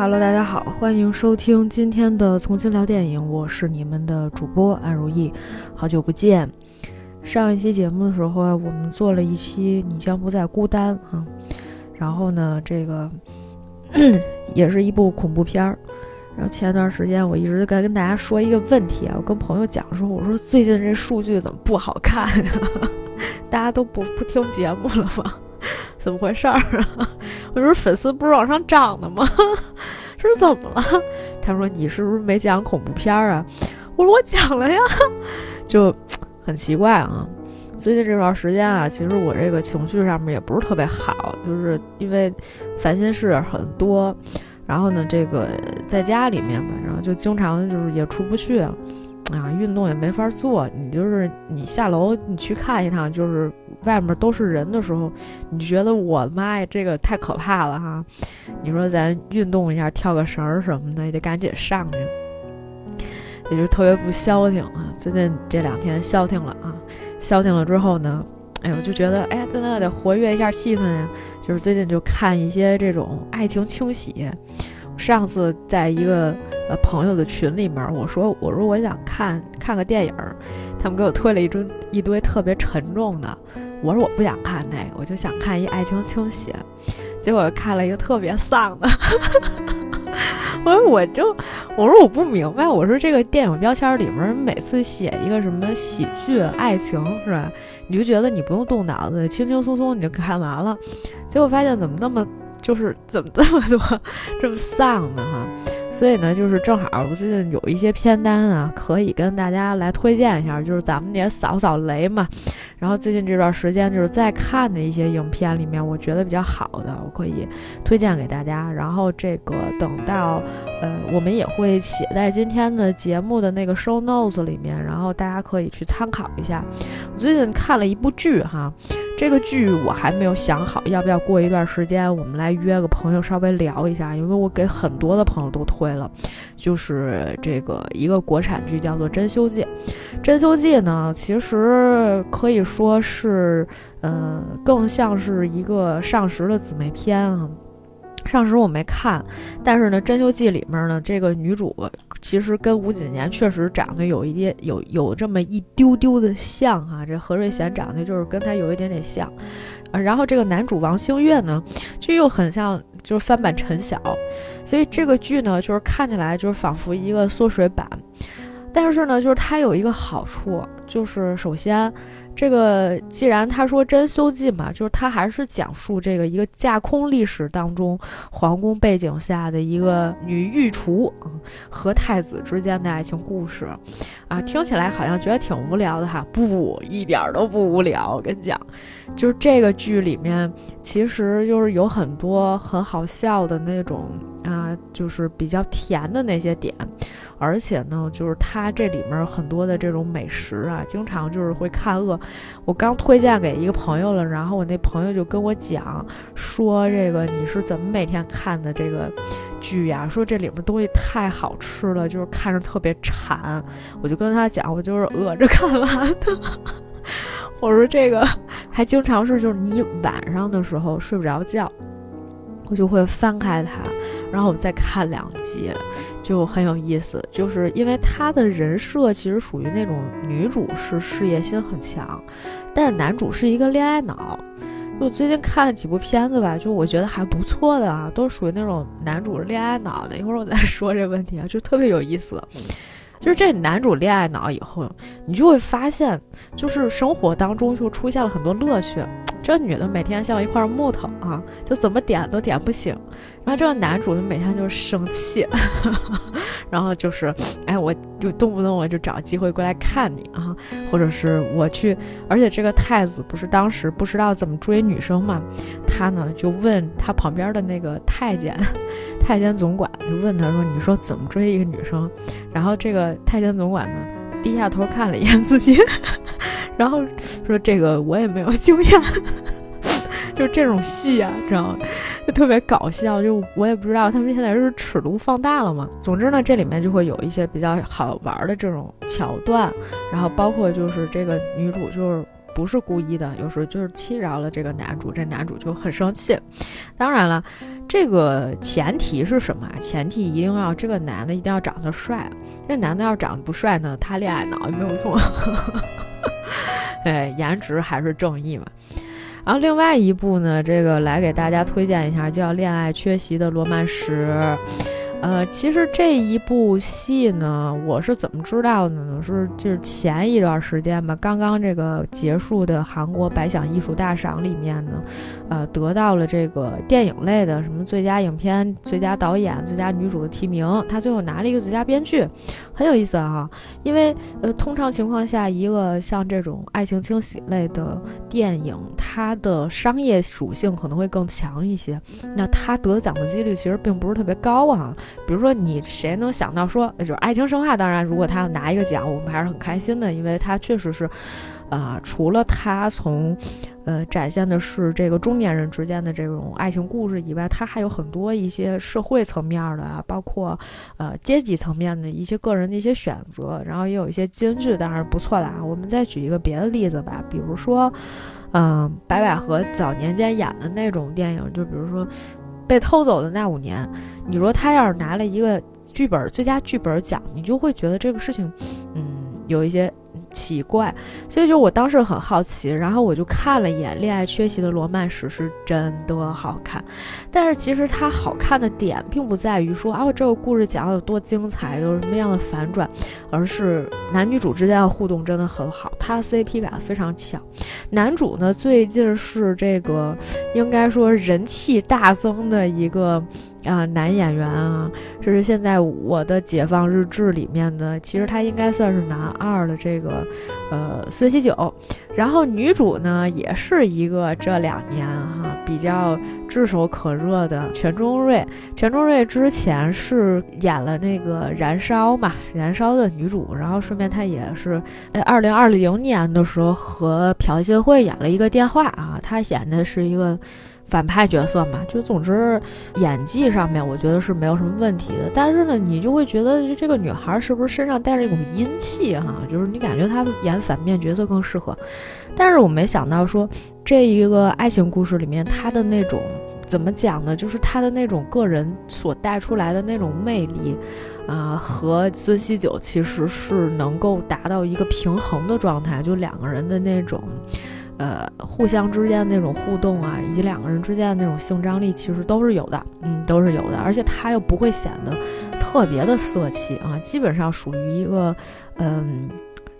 Hello，大家好，欢迎收听今天的《从今聊电影》，我是你们的主播安如意，好久不见。上一期节目的时候，我们做了一期《你将不再孤单》啊，然后呢，这个 也是一部恐怖片儿。然后前段时间我一直在跟大家说一个问题啊，我跟朋友讲说，我说最近这数据怎么不好看呀？大家都不不听节目了吗？怎么回事儿啊？我说粉丝不是往上涨的吗？是怎么了？他说你是不是没讲恐怖片儿啊？我说我讲了呀，就很奇怪啊。最近这段时间啊，其实我这个情绪上面也不是特别好，就是因为烦心事很多。然后呢，这个在家里面吧，然后就经常就是也出不去，啊，运动也没法做。你就是你下楼你去看一趟，就是外面都是人的时候，你觉得我的妈呀，这个太可怕了哈！你说咱运动一下，跳个绳儿什么的，也得赶紧上去，也就特别不消停啊。最近这两天消停了啊，消停了之后呢，哎呦，就觉得哎呀，真的得活跃一下气氛呀。就是最近就看一些这种爱情轻喜。上次在一个呃朋友的群里面，我说我说我想看看个电影，他们给我推了一堆一堆特别沉重的。我说我不想看那个，我就想看一爱情轻喜。结果看了一个特别丧的。我说我就我说我不明白，我说这个电影标签里面每次写一个什么喜剧爱情是吧？你就觉得你不用动脑子，轻轻松松你就看完了。结果发现怎么那么就是怎么这么多这么丧呢哈？所以呢，就是正好我最近有一些片单啊，可以跟大家来推荐一下，就是咱们也扫扫雷嘛。然后最近这段时间就是在看的一些影片里面，我觉得比较好的，我可以推荐给大家。然后这个等到呃，我们也会写在今天的节目的那个 show notes 里面，然后大家可以去参考一下。我最近看了一部剧哈。这个剧我还没有想好，要不要过一段时间我们来约个朋友稍微聊一下？因为我给很多的朋友都推了，就是这个一个国产剧叫做《珍馐记》。《珍馐记》呢，其实可以说是，嗯，更像是一个上时的姊妹篇啊。上时我没看，但是呢，《珍馐记》里面呢，这个女主其实跟吴谨言确实长得有一点有有这么一丢丢的像哈。这何瑞贤长得就是跟她有一点点像，啊，然后这个男主王星越呢，就又很像就是翻版陈晓，所以这个剧呢，就是看起来就是仿佛一个缩水版，但是呢，就是它有一个好处，就是首先。这个既然他说《真修记》嘛，就是他还是讲述这个一个架空历史当中皇宫背景下的一个女御厨和太子之间的爱情故事，啊，听起来好像觉得挺无聊的哈，不，一点都不无聊。我跟你讲，就是这个剧里面其实就是有很多很好笑的那种啊，就是比较甜的那些点。而且呢，就是它这里面很多的这种美食啊，经常就是会看饿。我刚推荐给一个朋友了，然后我那朋友就跟我讲说：“这个你是怎么每天看的这个剧呀？说这里面东西太好吃了，就是看着特别馋。”我就跟他讲，我就是饿着看完的。我说这个还经常是，就是你晚上的时候睡不着觉，我就会翻开它。然后我再看两集，就很有意思。就是因为他的人设其实属于那种女主是事业心很强，但是男主是一个恋爱脑。就最近看了几部片子吧，就我觉得还不错的啊，都属于那种男主是恋爱脑的。一会儿我再说这问题啊，就特别有意思。就是这男主恋爱脑以后，你就会发现，就是生活当中就出现了很多乐趣。这女的每天像一块木头啊，就怎么点都点不醒。然后这个男主就每天就是生气，然后就是，哎，我就动不动我就找机会过来看你啊，或者是我去，而且这个太子不是当时不知道怎么追女生嘛，他呢就问他旁边的那个太监，太监总管就问他说：“你说怎么追一个女生？”然后这个太监总管呢低下头看了一眼自己，然后说：“这个我也没有经验。”就这种戏啊，知道吗？就特别搞笑。就我也不知道他们现在是尺度放大了吗？总之呢，这里面就会有一些比较好玩的这种桥段，然后包括就是这个女主就是不是故意的，有时候就是气着了这个男主，这男主就很生气。当然了，这个前提是什么？前提一定要这个男的一定要长得帅。这男的要长得不帅呢，他恋爱脑也没有用。对，颜值还是正义嘛。然后另外一部呢，这个来给大家推荐一下，叫《恋爱缺席的罗曼史》。呃，其实这一部戏呢，我是怎么知道的呢？是就是前一段时间吧，刚刚这个结束的韩国百想艺术大赏里面呢，呃，得到了这个电影类的什么最佳影片、最佳导演、最佳女主的提名，他最后拿了一个最佳编剧，很有意思啊。因为呃，通常情况下，一个像这种爱情惊喜类的电影，它的商业属性可能会更强一些，那它得奖的几率其实并不是特别高啊。比如说，你谁能想到说，就是《爱情神话》？当然，如果他要拿一个奖，我们还是很开心的，因为他确实是，啊，除了他从，呃，展现的是这个中年人之间的这种爱情故事以外，他还有很多一些社会层面的啊，包括，呃，阶级层面的一些个人的一些选择，然后也有一些金句，当然不错的啊。我们再举一个别的例子吧，比如说，嗯，白百合早年间演的那种电影，就比如说。被偷走的那五年，你说他要是拿了一个剧本最佳剧本奖，你就会觉得这个事情，嗯，有一些。奇怪，所以就我当时很好奇，然后我就看了一眼《恋爱缺席的罗曼史》，是真的好看。但是其实它好看的点并不在于说啊，这个故事讲的有多精彩，有什么样的反转，而是男女主之间的互动真的很好，它 CP 感非常强。男主呢，最近是这个应该说人气大增的一个。啊，男演员啊，这是现在我的解放日志里面的，其实他应该算是男二的这个，呃，孙喜九。然后女主呢，也是一个这两年哈比较炙手可热的全中瑞。全中瑞之前是演了那个《燃烧》嘛，《燃烧》的女主。然后顺便她也是，呃，二零二零年的时候和朴信惠演了一个电话啊，她演的是一个。反派角色嘛，就总之演技上面我觉得是没有什么问题的。但是呢，你就会觉得这个女孩是不是身上带着一种阴气哈？就是你感觉她演反面角色更适合。但是我没想到说这一个爱情故事里面她的那种怎么讲呢？就是她的那种个人所带出来的那种魅力啊，和孙熙九其实是能够达到一个平衡的状态，就两个人的那种。呃，互相之间的那种互动啊，以及两个人之间的那种性张力，其实都是有的，嗯，都是有的。而且他又不会显得特别的色气啊，基本上属于一个，嗯。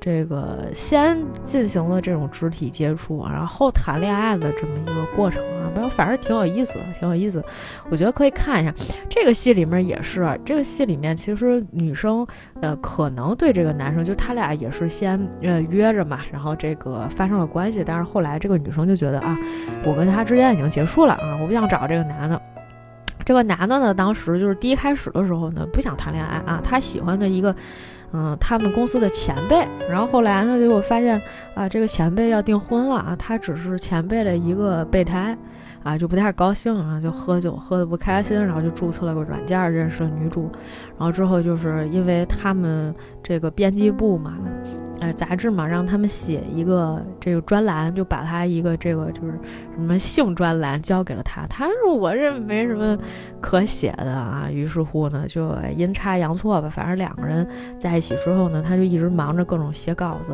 这个先进行了这种肢体接触，然后谈恋爱的这么一个过程啊，反正反正挺有意思的，挺有意思。我觉得可以看一下这个戏里面也是，这个戏里面其实女生呃可能对这个男生，就他俩也是先呃约着嘛，然后这个发生了关系，但是后来这个女生就觉得啊，我跟他之间已经结束了啊，我不想找这个男的。这个男的呢，当时就是第一开始的时候呢，不想谈恋爱啊，他喜欢的一个。嗯，他们公司的前辈，然后后来呢，就我发现啊，这个前辈要订婚了啊，他只是前辈的一个备胎，啊，就不太高兴然后，就喝酒喝的不开心，然后就注册了个软件认识了女主，然后之后就是因为他们这个编辑部嘛。呃，杂志嘛，让他们写一个这个专栏，就把他一个这个就是什么性专栏交给了他。他说我这没什么可写的啊。于是乎呢，就阴差阳错吧，反正两个人在一起之后呢，他就一直忙着各种写稿子。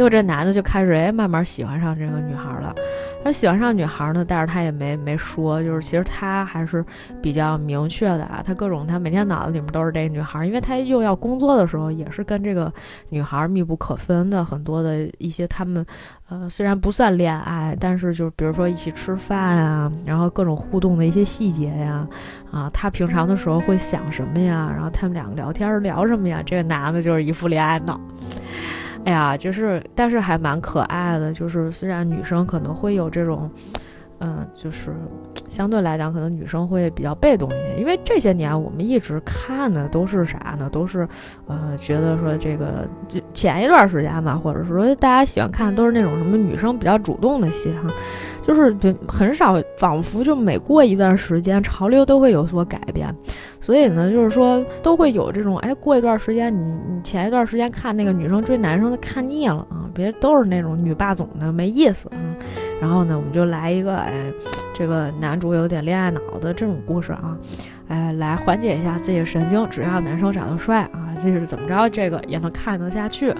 结果这男的就开始哎，慢慢喜欢上这个女孩了。他喜欢上女孩呢，但是他也没没说，就是其实他还是比较明确的啊。他各种他每天脑子里面都是这个女孩，因为他又要工作的时候，也是跟这个女孩密不可分的。很多的一些他们，呃，虽然不算恋爱，但是就是比如说一起吃饭啊，然后各种互动的一些细节呀，啊，他平常的时候会想什么呀？然后他们两个聊天聊什么呀？这个男的就是一副恋爱脑。哎呀，就是，但是还蛮可爱的。就是虽然女生可能会有这种，嗯，就是相对来讲，可能女生会比较被动一些，因为这些年我们一直看的都是啥呢？都是，呃，觉得说这个前一段时间吧，或者说大家喜欢看都是那种什么女生比较主动的戏哈，就是很少，仿佛就每过一段时间，潮流都会有所改变。所以呢，就是说都会有这种，哎，过一段时间，你你前一段时间看那个女生追男生的看腻了啊，别都是那种女霸总的没意思啊。然后呢，我们就来一个，哎，这个男主有点恋爱脑的这种故事啊，哎，来缓解一下自己的神经。只要男生长得帅啊，就是怎么着，这个也能看得下去。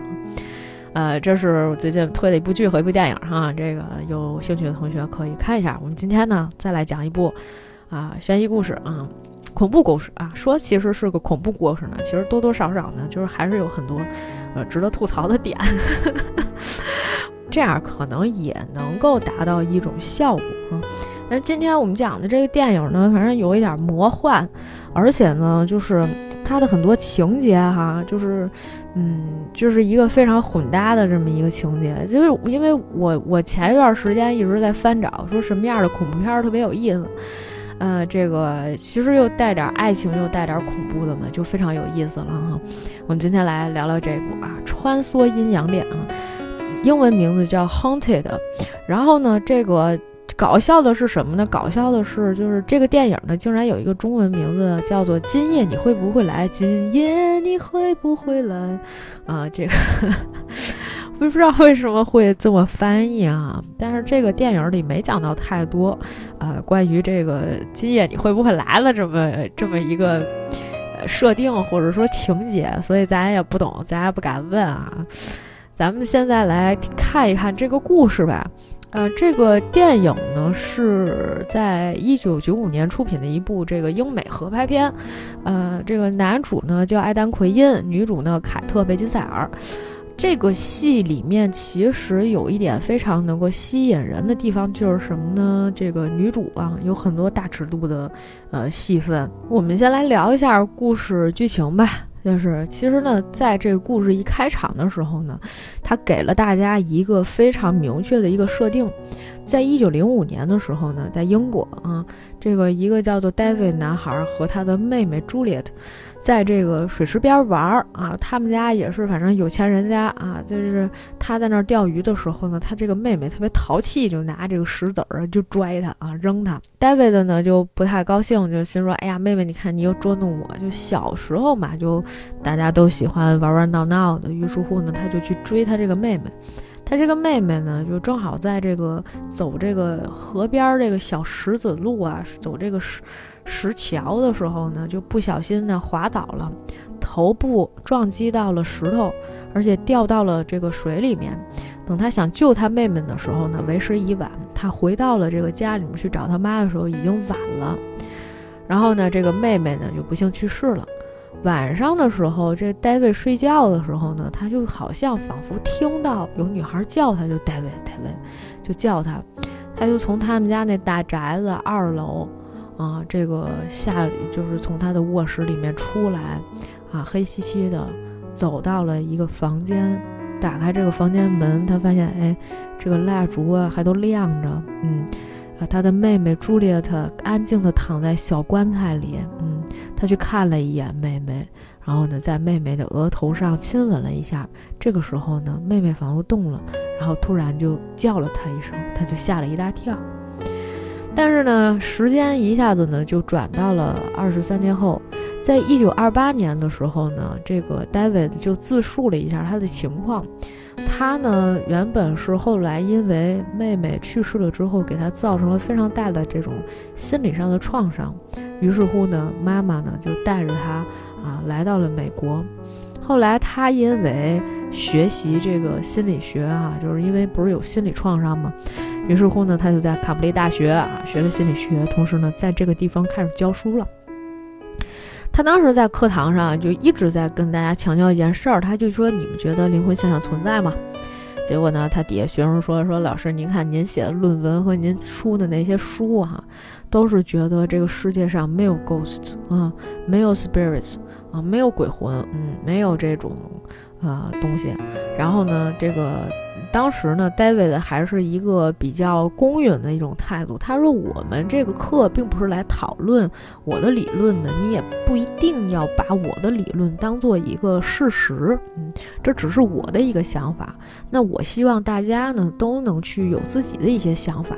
呃，这是我最近推的一部剧和一部电影哈，这个有兴趣的同学可以看一下。我们今天呢，再来讲一部啊悬疑故事啊。恐怖故事啊，说其实是个恐怖故事呢，其实多多少少呢，就是还是有很多，呃，值得吐槽的点，这样可能也能够达到一种效果啊。那今天我们讲的这个电影呢，反正有一点魔幻，而且呢，就是它的很多情节哈，就是，嗯，就是一个非常混搭的这么一个情节。就是因为我我前一段时间一直在翻找，说什么样的恐怖片特别有意思。呃，这个其实又带点爱情，又带点恐怖的呢，就非常有意思了哈。我们今天来聊聊这部啊，《穿梭阴阳恋》啊，英文名字叫《Haunted》。然后呢，这个搞笑的是什么呢？搞笑的是，就是这个电影呢，竟然有一个中文名字叫做《今夜你会不会来》。今夜你会不会来？啊，这个。不知道为什么会这么翻译啊？但是这个电影里没讲到太多，呃，关于这个今夜你会不会来了这么这么一个设定或者说情节，所以咱也不懂，咱也不敢问啊。咱们现在来看一看这个故事吧。呃，这个电影呢是在一九九五年出品的一部这个英美合拍片，呃，这个男主呢叫艾丹奎因，女主呢凯特贝金塞尔。这个戏里面其实有一点非常能够吸引人的地方，就是什么呢？这个女主啊，有很多大尺度的呃戏份。我们先来聊一下故事剧情吧。就是其实呢，在这个故事一开场的时候呢，他给了大家一个非常明确的一个设定。在一九零五年的时候呢，在英国啊，这个一个叫做 David 男孩和他的妹妹 Juliet。在这个水池边玩儿啊，他们家也是，反正有钱人家啊，就是他在那儿钓鱼的时候呢，他这个妹妹特别淘气，就拿这个石子儿就拽他啊，扔他。David 呢就不太高兴，就心说：“哎呀，妹妹，你看你又捉弄我。”就小时候嘛，就大家都喜欢玩玩闹闹的，于是乎呢，他就去追他这个妹妹。他这个妹妹呢，就正好在这个走这个河边这个小石子路啊，走这个石。石桥的时候呢，就不小心呢滑倒了，头部撞击到了石头，而且掉到了这个水里面。等他想救他妹妹的时候呢，为时已晚。他回到了这个家里面去找他妈的时候，已经晚了。然后呢，这个妹妹呢就不幸去世了。晚上的时候，这戴维睡觉的时候呢，他就好像仿佛听到有女孩叫他，就戴维，戴维，就叫他。他就从他们家那大宅子二楼。啊，这个下就是从他的卧室里面出来，啊，黑漆漆的，走到了一个房间，打开这个房间门，他发现，哎，这个蜡烛啊还都亮着，嗯，啊，他的妹妹朱丽叶特安静的躺在小棺材里，嗯，他去看了一眼妹妹，然后呢，在妹妹的额头上亲吻了一下，这个时候呢，妹妹仿佛动了，然后突然就叫了他一声，他就吓了一大跳。但是呢，时间一下子呢就转到了二十三年后，在一九二八年的时候呢，这个 David 就自述了一下他的情况。他呢原本是后来因为妹妹去世了之后，给他造成了非常大的这种心理上的创伤。于是乎呢，妈妈呢就带着他啊来到了美国。后来他因为学习这个心理学啊，就是因为不是有心理创伤吗？于是乎呢，他就在卡布雷大学啊学了心理学，同时呢，在这个地方开始教书了。他当时在课堂上就一直在跟大家强调一件事儿，他就说：“你们觉得灵魂现象存在吗？”结果呢，他底下学生说：“说老师，您看您写的论文和您出的那些书哈，都是觉得这个世界上没有 ghosts 啊，没有 spirits 啊，没有鬼魂，嗯，没有这种。”呃东西。然后呢，这个。当时呢，David 还是一个比较公允的一种态度。他说：“我们这个课并不是来讨论我的理论的，你也不一定要把我的理论当做一个事实。嗯，这只是我的一个想法。那我希望大家呢都能去有自己的一些想法。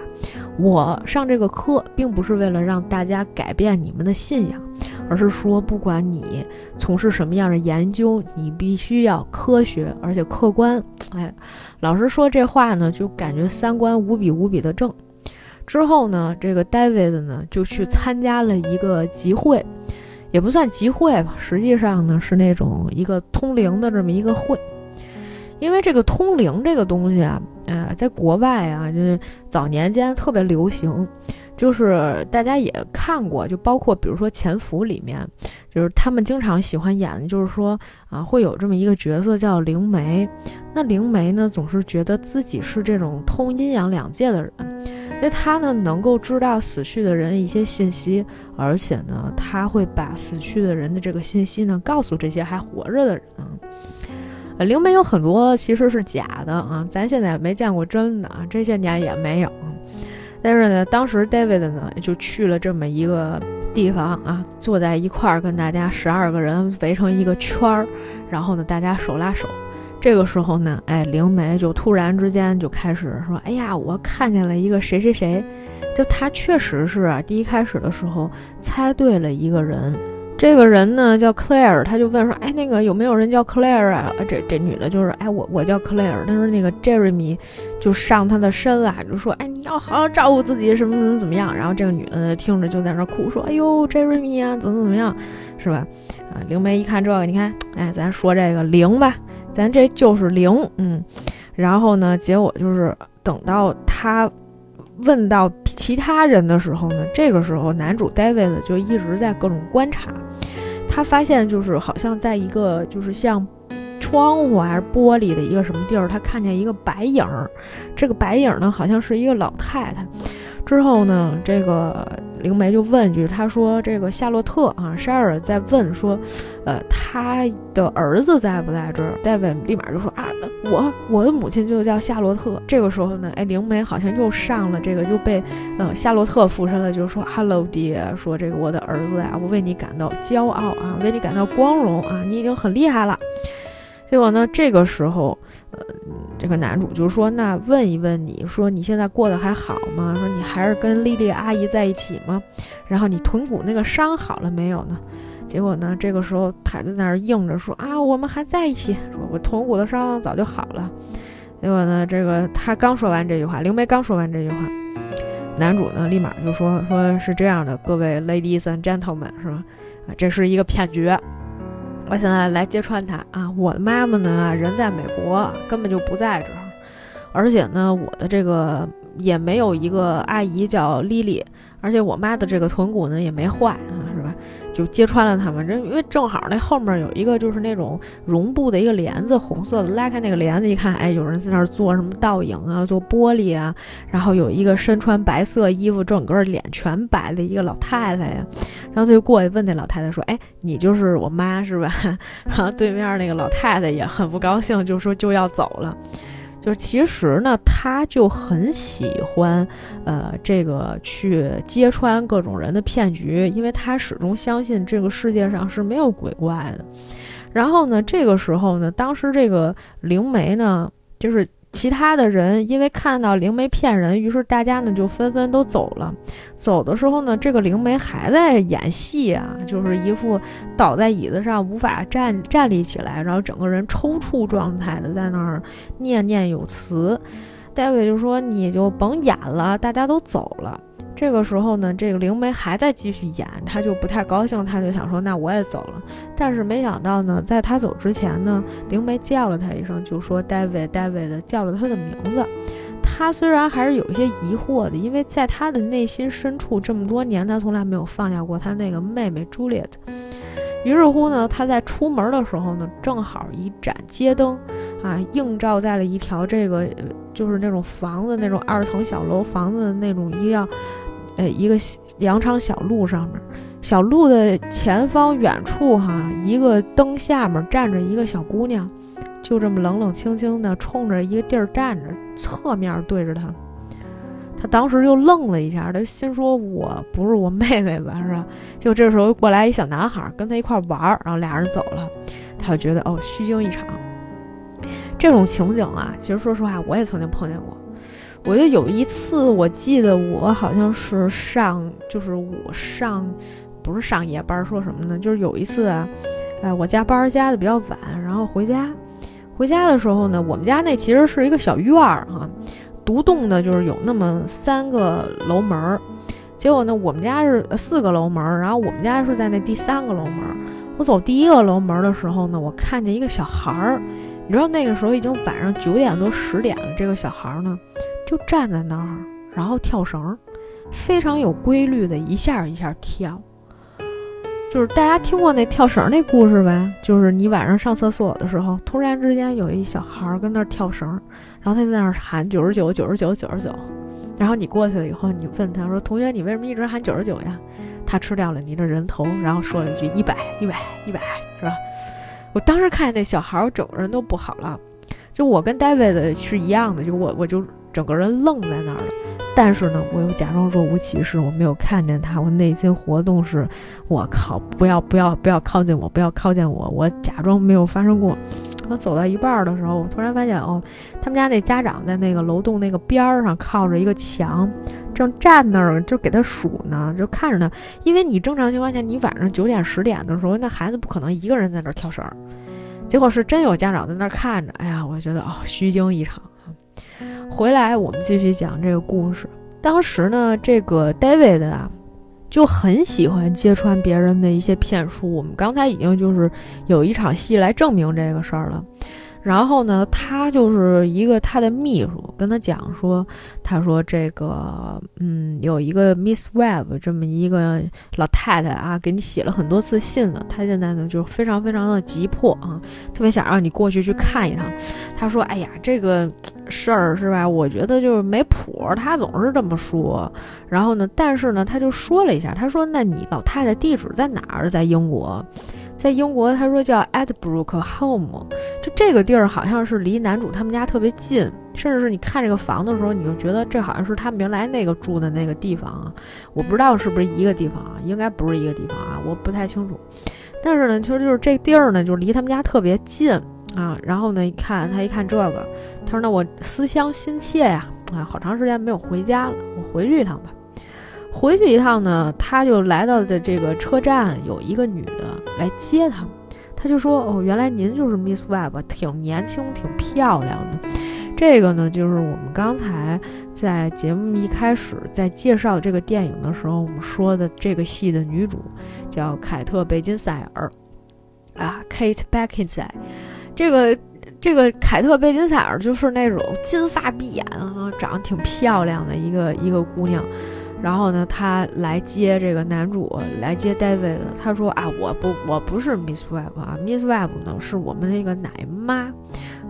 我上这个课并不是为了让大家改变你们的信仰，而是说，不管你从事什么样的研究，你必须要科学而且客观。哎。”老师说这话呢，就感觉三观无比无比的正。之后呢，这个 David 呢就去参加了一个集会，也不算集会吧，实际上呢是那种一个通灵的这么一个会。因为这个通灵这个东西啊，呃，在国外啊，就是早年间特别流行。就是大家也看过，就包括比如说《潜伏》里面，就是他们经常喜欢演的，就是说啊，会有这么一个角色叫灵媒。那灵媒呢，总是觉得自己是这种通阴阳两界的人，因为他呢能够知道死去的人一些信息，而且呢他会把死去的人的这个信息呢告诉这些还活着的人。呃，灵媒有很多其实是假的啊，咱现在没见过真的啊，这些年也没有。但是呢，当时 David 呢就去了这么一个地方啊，坐在一块儿，跟大家十二个人围成一个圈儿，然后呢，大家手拉手。这个时候呢，哎，灵媒就突然之间就开始说：“哎呀，我看见了一个谁谁谁。”就他确实是第一开始的时候猜对了一个人。这个人呢叫 Claire，他就问说：“哎，那个有没有人叫 Claire 啊？”这这女的就是：“哎，我我叫 Claire。”他说：“那个 Jeremy 就上他的身啊，就说：‘哎，你要好好照顾自己，什么怎么怎么样。’然后这个女的听着就在那哭，说：‘哎呦，Jeremy 啊，怎么怎么样，是吧？’啊，灵媒一看这个，你看，哎，咱说这个灵吧，咱这就是灵，嗯。然后呢，结果就是等到他。”问到其他人的时候呢，这个时候男主 David 就一直在各种观察，他发现就是好像在一个就是像窗户还是玻璃的一个什么地儿，他看见一个白影儿，这个白影儿呢好像是一个老太太。之后呢，这个灵媒就问一句，他说：“这个夏洛特啊，沙尔在问说，呃，他的儿子在不在这儿？”戴维立马就说：“啊，我我的母亲就叫夏洛特。”这个时候呢，哎，灵媒好像又上了这个，又被呃夏洛特附身了，就说：“Hello，爹，说这个我的儿子呀，我为你感到骄傲啊，为你感到光荣啊，你已经很厉害了。”结果呢，这个时候。呃，这个男主就说：“那问一问你说你现在过得还好吗？说你还是跟莉莉阿姨在一起吗？然后你臀骨那个伤好了没有呢？”结果呢，这个时候他就在那儿硬着说：“啊，我们还在一起，说我臀骨的伤早就好了。”结果呢，这个他刚说完这句话，灵媒刚说完这句话，男主呢立马就说：“说是这样的，各位 ladies and gentlemen，是吧？啊，这是一个骗局。”我现在来揭穿他啊！我的妈妈呢，人在美国，根本就不在这儿，而且呢，我的这个也没有一个阿姨叫丽丽，而且我妈的这个臀骨呢也没坏啊，是吧？就揭穿了他们，这因为正好那后面有一个就是那种绒布的一个帘子，红色的，拉开那个帘子一看，哎，有人在那儿做什么倒影啊，做玻璃啊，然后有一个身穿白色衣服，整个脸全白的一个老太太呀，然后他就过去问那老太太说，哎，你就是我妈是吧？然后对面那个老太太也很不高兴，就说就要走了。就是其实呢，他就很喜欢，呃，这个去揭穿各种人的骗局，因为他始终相信这个世界上是没有鬼怪的。然后呢，这个时候呢，当时这个灵媒呢，就是。其他的人因为看到灵媒骗人，于是大家呢就纷纷都走了。走的时候呢，这个灵媒还在演戏啊，就是一副倒在椅子上无法站站立起来，然后整个人抽搐状态的在那儿念念有词。戴维就说：“你就甭演了，大家都走了。”这个时候呢，这个灵媒还在继续演，他就不太高兴，他就想说：“那我也走了。”但是没想到呢，在他走之前呢，灵媒叫了他一声，就说：“David，David 的叫了他的名字。”他虽然还是有一些疑惑的，因为在他的内心深处，这么多年他从来没有放下过他那个妹妹 Juliet。于是乎呢，他在出门的时候呢，正好一盏街灯啊，映照在了一条这个就是那种房子那种二层小楼房子的那种一辆。呃，一个羊肠小路上面，小路的前方远处哈，一个灯下面站着一个小姑娘，就这么冷冷清清的冲着一个地儿站着，侧面对着他。他当时就愣了一下，他心说：“我不是我妹妹吧，是吧？”就这时候过来一小男孩跟他一块玩儿，然后俩人走了，他就觉得哦，虚惊一场。这种情景啊，其实说实话，我也曾经碰见过。我觉得有一次，我记得我好像是上，就是我上，不是上夜班，说什么呢？就是有一次啊，哎，我加班加的比较晚，然后回家，回家的时候呢，我们家那其实是一个小院儿哈，独栋的，就是有那么三个楼门儿。结果呢，我们家是四个楼门儿，然后我们家是在那第三个楼门儿。我走第一个楼门的时候呢，我看见一个小孩儿。你知道那个时候已经晚上九点多十点了，这个小孩呢就站在那儿，然后跳绳，非常有规律的一下一下跳。就是大家听过那跳绳那故事呗？就是你晚上上厕所的时候，突然之间有一小孩跟那儿跳绳，然后他在那儿喊九十九九十九九十九，然后你过去了以后，你问他说：“同学，你为什么一直喊九十九呀？”他吃掉了你的人头，然后说了一句：“一百一百一百，是吧？”我当时看见那小孩，我整个人都不好了。就我跟 David 是一样的，就我我就整个人愣在那儿了。但是呢，我又假装若无其事，我没有看见他。我内心活动是：我靠，不要不要不要靠近我，不要靠近我。我假装没有发生过。我走到一半的时候，我突然发现，哦，他们家那家长在那个楼栋那个边儿上靠着一个墙，正站那儿就给他数呢，就看着他。因为你正常情况下，你晚上九点十点的时候，那孩子不可能一个人在那儿跳绳。结果是真有家长在那儿看着，哎呀，我觉得哦，虚惊一场。回来我们继续讲这个故事。当时呢，这个 David 啊，就很喜欢揭穿别人的一些骗术。我们刚才已经就是有一场戏来证明这个事儿了。然后呢，他就是一个他的秘书跟他讲说，他说这个，嗯，有一个 Miss Webb 这么一个老太太啊，给你写了很多次信了，他现在呢就非常非常的急迫啊，特别想让你过去去看一趟。他说，哎呀，这个事儿是吧？我觉得就是没谱，他总是这么说。然后呢，但是呢，他就说了一下，他说，那你老太太地址在哪儿？在英国。在英国，他说叫 Adbrook Home，就这个地儿好像是离男主他们家特别近，甚至是你看这个房的时候，你就觉得这好像是他们原来那个住的那个地方啊。我不知道是不是一个地方啊，应该不是一个地方啊，我不太清楚。但是呢，其实就是这地儿呢，就是离他们家特别近啊。然后呢，一看他一看这个，他说那我思乡心切呀，啊，好长时间没有回家了，我回去一趟吧。回去一趟呢，他就来到的这个车站，有一个女的来接他，他就说：“哦，原来您就是 Miss Webb，挺年轻，挺漂亮的。”这个呢，就是我们刚才在节目一开始在介绍这个电影的时候，我们说的这个戏的女主叫凯特·贝金赛尔，啊，Kate Beckinsale。这个这个凯特·贝金赛尔就是那种金发碧眼啊，长得挺漂亮的一个一个姑娘。然后呢，他来接这个男主，来接 David。他说啊，我不，我不是 Miss Webb 啊，Miss Webb 呢是我们那个奶妈，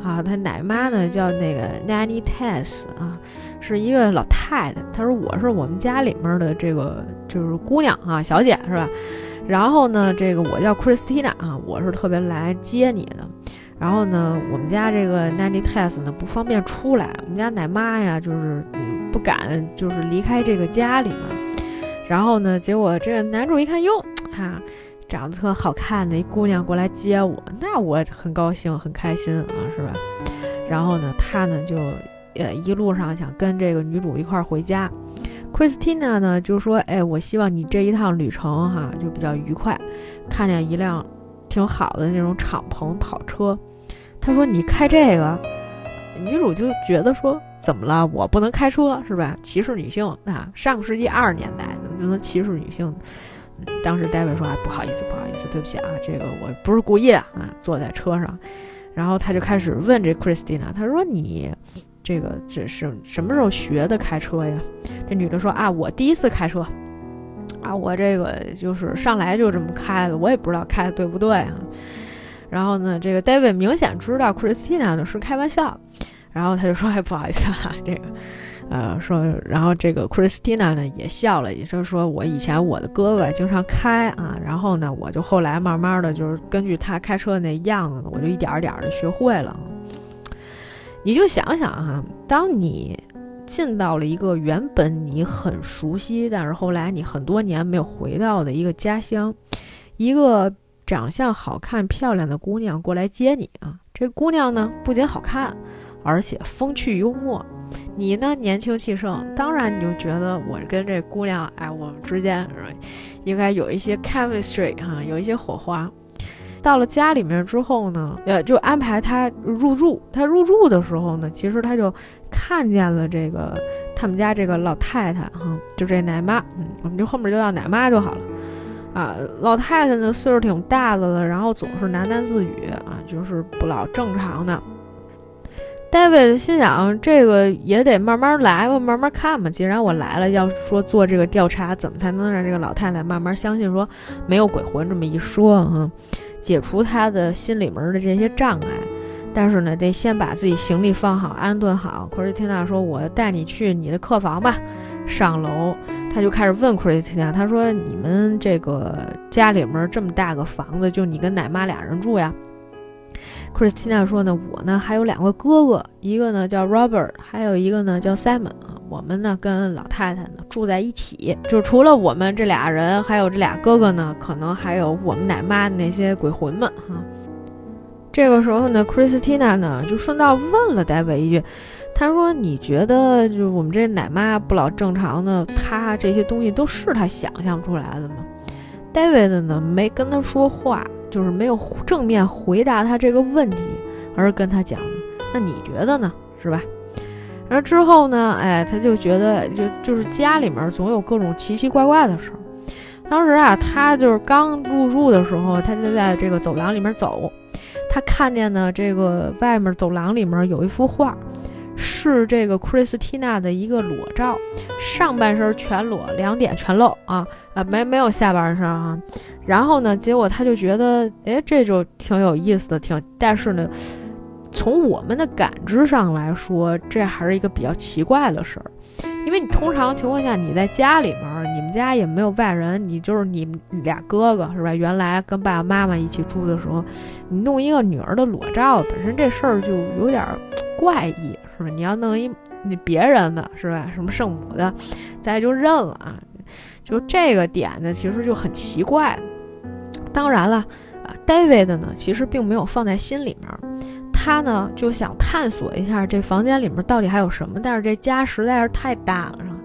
啊，他奶妈呢叫那个 Nanny Tess 啊，是一个老太太。他说我是我们家里面的这个就是姑娘啊，小姐是吧？然后呢，这个我叫 Christina 啊，我是特别来接你的。然后呢，我们家这个 Nanny Tess 呢不方便出来，我们家奶妈呀就是。不敢就是离开这个家里嘛，然后呢，结果这个男主一看哟，哈，长得特好看的一姑娘过来接我，那我很高兴很开心啊，是吧？然后呢，他呢就呃一路上想跟这个女主一块儿回家，Christina 呢就说，哎，我希望你这一趟旅程哈就比较愉快，看见一辆挺好的那种敞篷跑车，他说你开这个，女主就觉得说。怎么了？我不能开车是吧？歧视女性啊！上个世纪二十年代怎么就能歧视女性？当时戴维说：“哎，不好意思，不好意思，对不起啊，这个我不是故意的啊。”坐在车上，然后他就开始问这 Christina，他说：“你这个这是什么时候学的开车呀？”这女的说：“啊，我第一次开车啊，我这个就是上来就这么开了，我也不知道开的对不对啊。”然后呢，这个 David 明显知道 Christina 呢是开玩笑。然后他就说：“哎，不好意思啊，这个，呃，说，然后这个 Christina 呢也笑了，也就是说我以前我的哥哥经常开啊，然后呢我就后来慢慢的就是根据他开车那样子呢，我就一点儿点儿的学会了。你就想想哈，当你进到了一个原本你很熟悉，但是后来你很多年没有回到的一个家乡，一个长相好看漂亮的姑娘过来接你啊，这姑娘呢不仅好看，而且风趣幽默。你呢，年轻气盛，当然你就觉得我跟这姑娘，哎，我们之间应该有一些 chemistry 哈，有一些火花。到了家里面之后呢，呃，就安排她入住。她入住的时候呢，其实她就看见了这个他们家这个老太太哈，就这奶妈，嗯，我们就后面就叫奶妈就好了。啊，老太太呢岁数挺大的了，然后总是喃喃自语啊，就是不老正常的。David 心想，这个也得慢慢来吧，慢慢看吧。既然我来了，要说做这个调查，怎么才能让这个老太太慢慢相信说没有鬼魂这么一说啊？解除她的心里面的这些障碍。但是呢，得先把自己行李放好，安顿好。Christina 说：“我带你去你的客房吧。”上楼，他就开始问 Christina：“ 他说你们这个家里面这么大个房子，就你跟奶妈俩人住呀？” Christina 说呢，我呢还有两个哥哥，一个呢叫 Robert，还有一个呢叫 Simon 啊。我们呢跟老太太呢住在一起，就除了我们这俩人，还有这俩哥哥呢，可能还有我们奶妈那些鬼魂们哈。这个时候呢，Christina 呢就顺道问了 David 一句，他说：“你觉得就是我们这奶妈不老正常的，她这些东西都是她想象出来的吗？”David 呢没跟他说话。就是没有正面回答他这个问题，而跟他讲，那你觉得呢？是吧？然后之后呢？哎，他就觉得就就是家里面总有各种奇奇怪怪的事儿。当时啊，他就是刚入住的时候，他就在这个走廊里面走，他看见呢，这个外面走廊里面有一幅画。是这个 Christina 的一个裸照，上半身全裸，两点全露啊啊，没没有下半身啊。然后呢，结果他就觉得，哎，这就挺有意思的，挺。但是呢，从我们的感知上来说，这还是一个比较奇怪的事儿，因为你通常情况下你在家里面，你们家也没有外人，你就是你俩哥哥是吧？原来跟爸爸妈妈一起住的时候，你弄一个女儿的裸照，本身这事儿就有点怪异。是吧？你要弄一你别人的是吧？什么圣母的，咱也就认了啊。就这个点呢，其实就很奇怪。当然了，啊，David 呢，其实并没有放在心里面。他呢就想探索一下这房间里面到底还有什么。但是这家实在是太大了，是吧？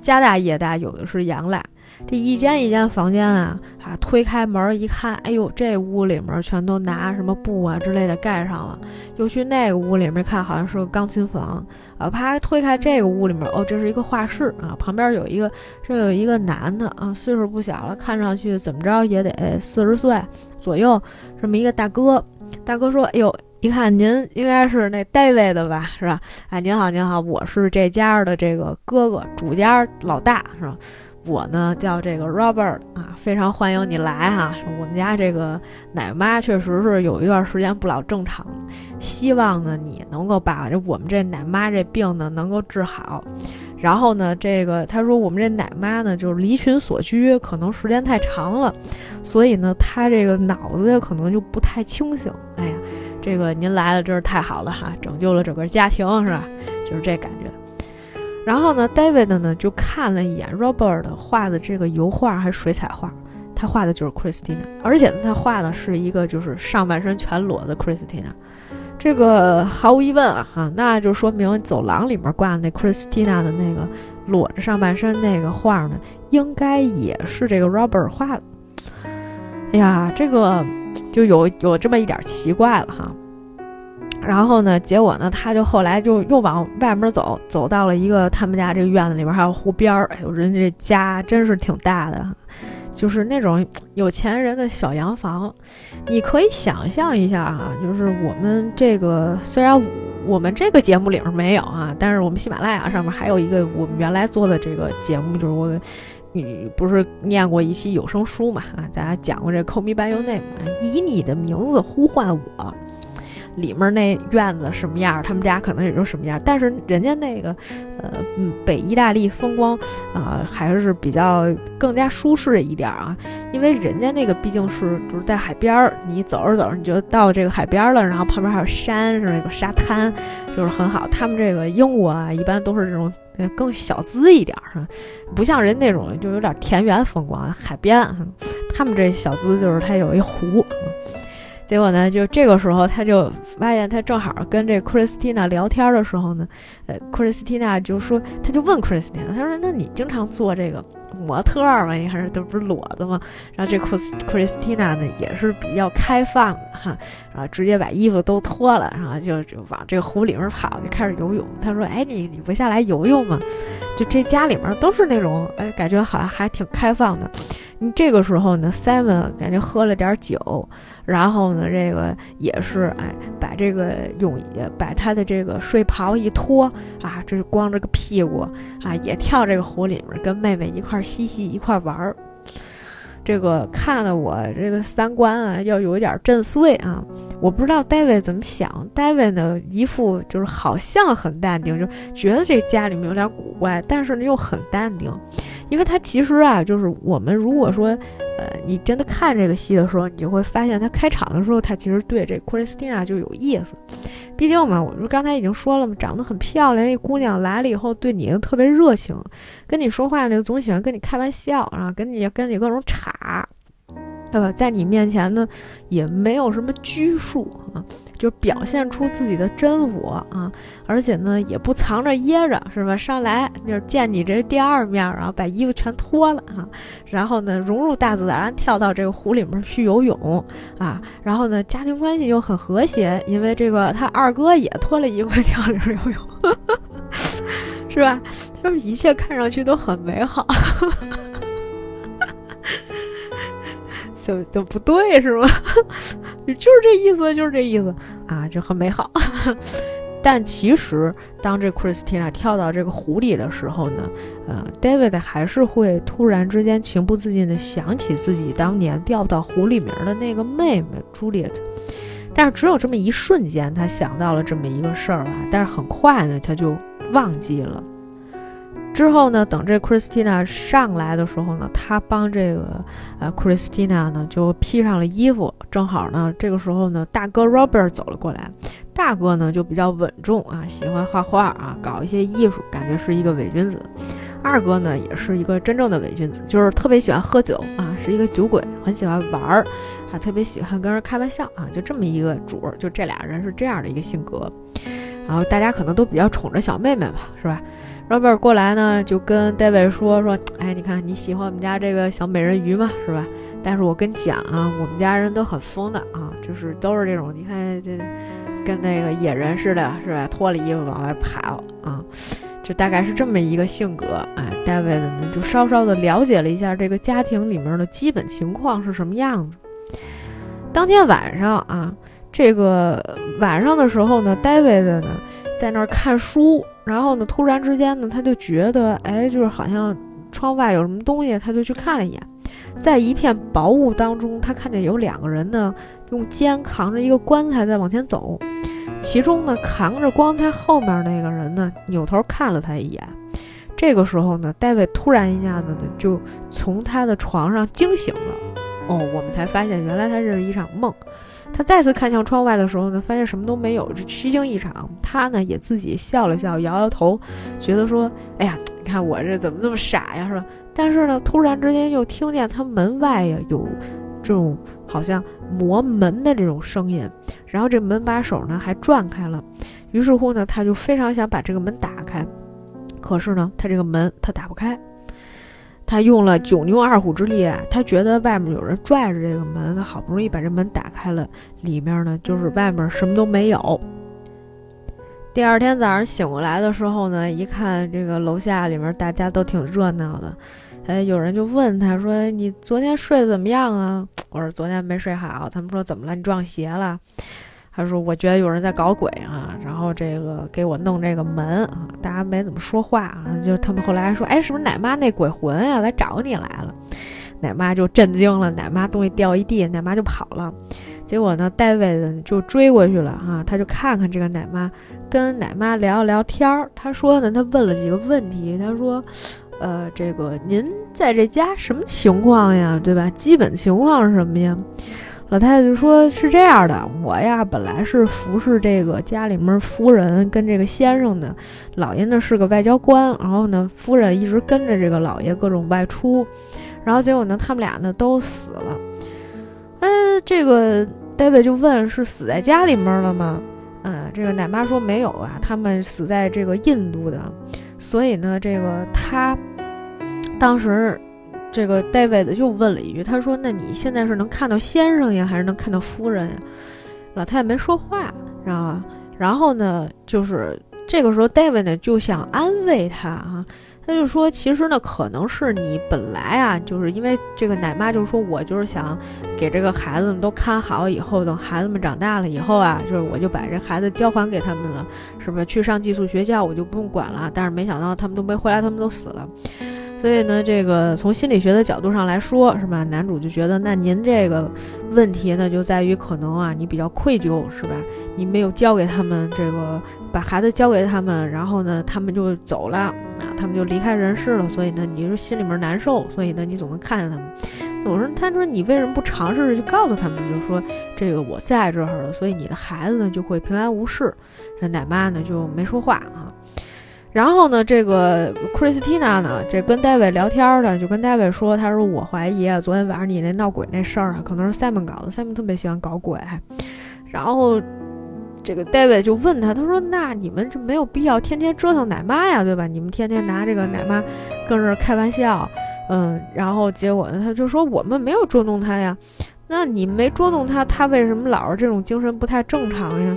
家大业大，有的是羊赖。这一间一间房间啊，啊，推开门一看，哎呦，这屋里面全都拿什么布啊之类的盖上了。又去那个屋里面看，好像是个钢琴房啊。啪，推开这个屋里面，哦，这是一个画室啊。旁边有一个，这有一个男的啊，岁数不小了，看上去怎么着也得四十岁左右，这么一个大哥。大哥说：“哎呦，一看您应该是那 David 的吧，是吧？哎，您好，您好，我是这家的这个哥哥，主家老大，是吧？”我呢叫这个 Robert 啊，非常欢迎你来哈。我们家这个奶妈确实是有一段时间不老正常，希望呢你能够把这我们这奶妈这病呢能够治好。然后呢，这个他说我们这奶妈呢就是离群所居，可能时间太长了，所以呢她这个脑子可能就不太清醒。哎呀，这个您来了真是太好了哈，拯救了整个家庭是吧？就是这感觉。然后呢，David 呢就看了一眼 Robert 画的这个油画还是水彩画，他画的就是 Christina，而且呢他画的是一个就是上半身全裸的 Christina，这个毫无疑问啊哈，那就说明走廊里面挂的那 Christina 的那个裸着上半身那个画呢，应该也是这个 Robert 画的。哎呀，这个就有有这么一点奇怪了哈。然后呢，结果呢，他就后来就又往外面走，走到了一个他们家这个院子里边，还有湖边儿。哎呦，人家这家真是挺大的，就是那种有钱人的小洋房。你可以想象一下啊，就是我们这个虽然我们这个节目里面没有啊，但是我们喜马拉雅上面还有一个我们原来做的这个节目，就是我你不是念过一期有声书嘛啊，大家讲过这《Call Me By Your Name》，以你的名字呼唤我。里面那院子什么样，他们家可能也就什么样。但是人家那个，呃，北意大利风光啊，还是比较更加舒适一点啊，因为人家那个毕竟是就是在海边儿，你走着走着你就到这个海边了，然后旁边还有山，是那个沙滩，就是很好。他们这个英国啊，一般都是这种更小资一点，儿？不像人那种就有点田园风光，海边。他们这小资就是他有一湖。结果呢，就这个时候，他就发现他正好跟这克里斯蒂娜聊天的时候呢，呃克里斯蒂娜就说，他就问克里斯蒂娜他说：“那你经常做这个模特嘛？你还是都不是裸的嘛？”然后这 Christina 呢也是比较开放的哈，然后直接把衣服都脱了，然后就就往这个湖里面跑，就开始游泳。他说：“哎，你你不下来游泳吗？”就这家里面都是那种，哎，感觉好像还挺开放的。你这个时候呢，Simon 感觉喝了点酒，然后呢，这个也是哎，把这个泳衣，把他的这个睡袍一脱啊，这是光着个屁股啊，也跳这个湖里面，跟妹妹一块嬉戏一块玩儿。这个看得我这个三观啊，要有一点震碎啊！我不知道 David 怎么想，David 呢一副就是好像很淡定，就觉得这家里面有点古怪，但是呢又很淡定。因为他其实啊，就是我们如果说，呃，你真的看这个戏的时候，你就会发现他开场的时候，他其实对这 Christina 就有意思。毕竟嘛，我说刚才已经说了嘛，长得很漂亮一姑娘来了以后，对你特别热情，跟你说话呢总喜欢跟你开玩笑，然后跟你跟你各种插。对吧？在你面前呢，也没有什么拘束啊，就表现出自己的真我啊，而且呢，也不藏着掖着，是吧？上来就是见你这第二面，然后把衣服全脱了啊，然后呢，融入大自然，跳到这个湖里面去游泳啊，然后呢，家庭关系又很和谐，因为这个他二哥也脱了衣服跳里游泳，是吧？就是一切看上去都很美好。就就不对是吗？就是这意思，就是这意思啊，就很美好。但其实，当这 Christina 跳到这个湖里的时候呢，呃，David 还是会突然之间情不自禁地想起自己当年掉到湖里面的那个妹妹 Juliet。但是只有这么一瞬间，他想到了这么一个事儿啊，但是很快呢，他就忘记了。之后呢，等这 Christina 上来的时候呢，他帮这个呃 Christina 呢就披上了衣服。正好呢，这个时候呢，大哥 Robert 走了过来。大哥呢就比较稳重啊，喜欢画画啊，搞一些艺术，感觉是一个伪君子。二哥呢也是一个真正的伪君子，就是特别喜欢喝酒啊，是一个酒鬼，很喜欢玩儿，还特别喜欢跟人开玩笑啊，就这么一个主儿。就这俩人是这样的一个性格。然后大家可能都比较宠着小妹妹吧，是吧？Robert 过来呢，就跟 David 说说，哎，你看你喜欢我们家这个小美人鱼嘛，是吧？但是我跟讲啊，我们家人都很疯的啊，就是都是这种，你看这跟那个野人似的，是吧？脱了衣服往外跑啊，就大概是这么一个性格。哎，David 呢就稍稍的了解了一下这个家庭里面的基本情况是什么样子。当天晚上啊，这个晚上的时候呢，David 呢在那儿看书。然后呢，突然之间呢，他就觉得，哎，就是好像窗外有什么东西，他就去看了一眼，在一片薄雾当中，他看见有两个人呢，用肩扛着一个棺材在往前走，其中呢，扛着棺材后面那个人呢，扭头看了他一眼。这个时候呢，戴维突然一下子呢，就从他的床上惊醒了。哦，我们才发现，原来他这是一场梦。他再次看向窗外的时候呢，发现什么都没有，这虚惊一场。他呢也自己笑了笑，摇摇头，觉得说：“哎呀，你看我这怎么那么傻呀，是吧？”但是呢，突然之间又听见他门外呀有这种好像磨门的这种声音，然后这门把手呢还转开了。于是乎呢，他就非常想把这个门打开，可是呢，他这个门他打不开。他用了九牛二虎之力，他觉得外面有人拽着这个门，他好不容易把这门打开了，里面呢就是外面什么都没有。第二天早上醒过来的时候呢，一看这个楼下里面大家都挺热闹的，哎，有人就问他说：“你昨天睡得怎么样啊？”我说：“昨天没睡好。”他们说：“怎么了？你撞邪了？”他说：“我觉得有人在搞鬼啊，然后这个给我弄这个门啊，大家没怎么说话啊。就他们后来还说，哎，是不是奶妈那鬼魂呀来找你来了？奶妈就震惊了，奶妈东西掉一地，奶妈就跑了。结果呢，戴维就追过去了啊，他就看看这个奶妈，跟奶妈聊了聊天儿。他说呢，他问了几个问题，他说，呃，这个您在这家什么情况呀？对吧？基本情况是什么呀？老太太就说：“是这样的，我呀本来是服侍这个家里面夫人跟这个先生的，老爷呢是个外交官，然后呢夫人一直跟着这个老爷各种外出，然后结果呢他们俩呢都死了。哎，这个。”戴维就问：“是死在家里面了吗？”嗯，这个奶妈说：“没有啊，他们死在这个印度的。”所以呢，这个他当时这个 David 就问了一句：“他说，那你现在是能看到先生呀，还是能看到夫人呀？”老太太没说话，知道吧？然后呢，就是这个时候，David 呢就想安慰他啊。他就说，其实呢，可能是你本来啊，就是因为这个奶妈，就是说我就是想给这个孩子们都看好，以后等孩子们长大了以后啊，就是我就把这孩子交还给他们了，是不是？去上寄宿学校我就不用管了。但是没想到他们都没回来，他们都死了。所以呢，这个从心理学的角度上来说，是吧？男主就觉得，那您这个问题呢，就在于可能啊，你比较愧疚，是吧？你没有交给他们这个，把孩子交给他们，然后呢，他们就走了啊，他们就离开人世了。所以呢，你是心里面难受，所以呢，你总能看见他们。我说，他说你为什么不尝试着去告诉他们，就说这个我在这儿了，所以你的孩子呢就会平安无事。这奶妈呢就没说话啊。然后呢，这个 Christina 呢，这跟 David 聊天的，就跟 David 说，他说我怀疑啊，昨天晚上你那闹鬼那事儿啊，可能是 Simon 搞的，Simon 特别喜欢搞鬼。然后这个 David 就问他，他说那你们这没有必要天天折腾奶妈呀，对吧？你们天天拿这个奶妈跟这开玩笑，嗯，然后结果呢，他就说我们没有捉弄他呀。那你没捉弄他，他为什么老是这种精神不太正常呀？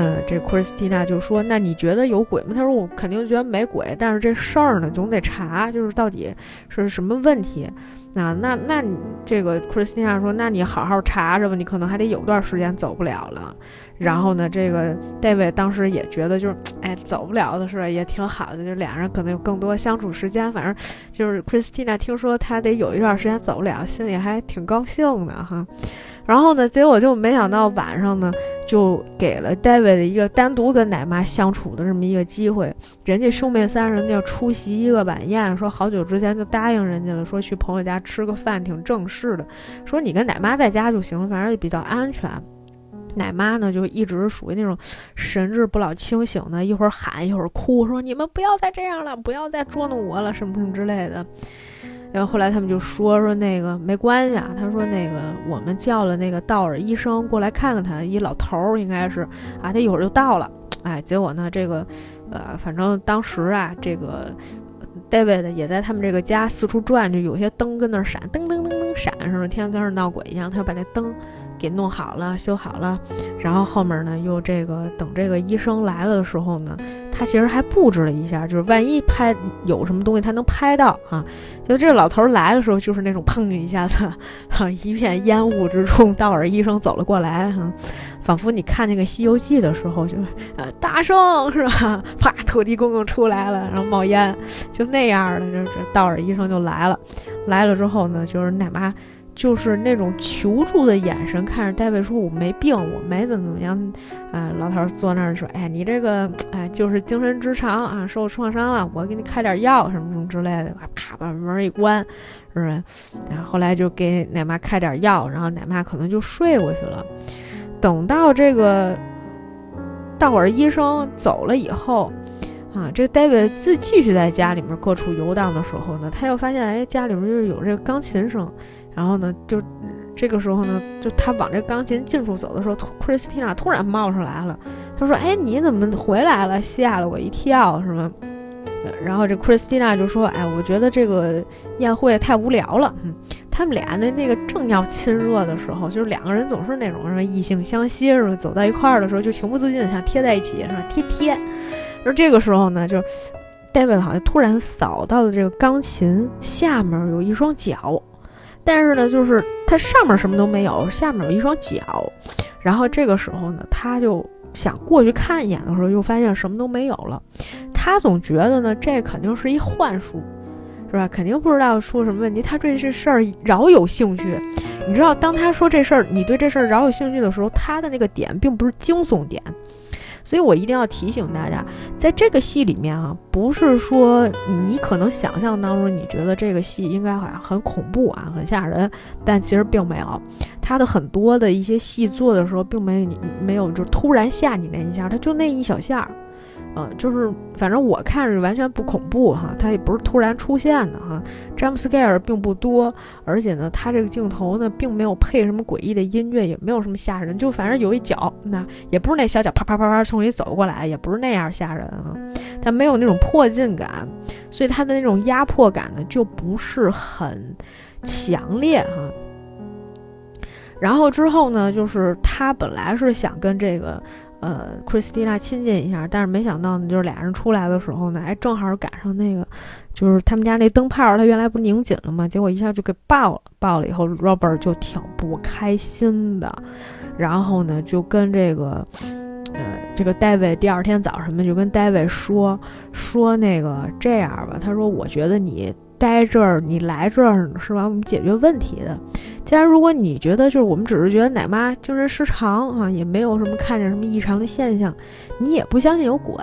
嗯，这 Christina 就说：“那你觉得有鬼吗？”他说：“我肯定觉得没鬼，但是这事儿呢，总得查，就是到底是什么问题。”那那那你这个 Christina 说：“那你好好查查吧，你可能还得有段时间走不了了。”然后呢，这个 David 当时也觉得就是，哎，走不了的是吧？也挺好的，就俩人可能有更多相处时间。反正就是 Christina 听说他得有一段时间走不了，心里还挺高兴的哈。然后呢，结果就没想到晚上呢，就给了 David 一个单独跟奶妈相处的这么一个机会。人家兄妹三人要出席一个晚宴，说好久之前就答应人家了，说去朋友家吃个饭，挺正式的。说你跟奶妈在家就行了，反正也比较安全。奶妈呢，就一直属于那种神志不老清醒的，一会儿喊一会儿哭，说你们不要再这样了，不要再捉弄我了，什么什么之类的。然后后来他们就说说那个没关系啊，他说那个我们叫了那个道尔医生过来看看他，一老头儿应该是啊，他一会儿就到了。哎，结果呢，这个呃，反正当时啊，这个 David 也在他们这个家四处转，就有些灯跟那儿闪，噔噔噔噔闪，是不是？天天跟那儿闹鬼一样，他就把那灯。给弄好了，修好了，然后后面呢，又这个等这个医生来了的时候呢，他其实还布置了一下，就是万一拍有什么东西，他能拍到啊。就这老头来的时候，就是那种砰一下子，哈，一片烟雾之中，道尔医生走了过来，哈，仿佛你看那个《西游记》的时候，就是呃，大圣是吧？啪，土地公公出来了，然后冒烟，就那样的，这这道尔医生就来了，来了之后呢，就是奶妈。就是那种求助的眼神看着戴维说：“我没病，我没怎么怎么样。”啊，老头坐那儿说：“哎，你这个哎，就是精神失常啊，受创伤了，我给你开点药什么什么之类的。”啪，把门一关，是不是？然后后来就给奶妈开点药，然后奶妈可能就睡过去了。等到这个道尔医生走了以后，啊，这个 David 继续在家里面各处游荡的时候呢，他又发现哎，家里面就是有这个钢琴声。然后呢，就这个时候呢，就他往这钢琴近处走的时候，克里斯蒂娜突然冒出来了。他说：“哎，你怎么回来了？吓了我一跳，是吗？”然后这 Christina 就说：“哎，我觉得这个宴会太无聊了。”嗯，他们俩的那个正要亲热的时候，就是两个人总是那种什么异性相吸是吧，走到一块儿的时候就情不自禁的想贴在一起，是吧？贴贴。而这个时候呢，就戴维好像突然扫到了这个钢琴下面有一双脚。但是呢，就是它上面什么都没有，下面有一双脚。然后这个时候呢，他就想过去看一眼的时候，又发现什么都没有了。他总觉得呢，这肯定是一幻术。是吧？肯定不知道出什么问题。他对这事儿饶有兴趣。你知道，当他说这事儿，你对这事儿饶有兴趣的时候，他的那个点并不是惊悚点。所以我一定要提醒大家，在这个戏里面啊，不是说你可能想象当中，你觉得这个戏应该好像很恐怖啊，很吓人，但其实并没有。他的很多的一些戏做的时候，并没有你没有就突然吓你那一下，他就那一小下嗯，就是反正我看着完全不恐怖哈，它也不是突然出现的哈，jump scare 并不多，而且呢，它这个镜头呢并没有配什么诡异的音乐，也没有什么吓人，就反正有一脚，那也不是那小脚啪啪啪啪从里走过来，也不是那样吓人啊，它没有那种迫近感，所以它的那种压迫感呢就不是很强烈哈。然后之后呢，就是他本来是想跟这个。呃，Christina 亲近一下，但是没想到呢，就是俩人出来的时候呢，哎，正好赶上那个，就是他们家那灯泡，它原来不拧紧了吗？结果一下就给爆了，爆了以后，Robert 就挺不开心的，然后呢，就跟这个，呃，这个 David 第二天早上呢，就跟 David 说说那个这样吧，他说，我觉得你。待这儿，你来这儿是吧？我们解决问题的。既然如果你觉得就是我们只是觉得奶妈精神失常啊，也没有什么看见什么异常的现象，你也不相信有鬼，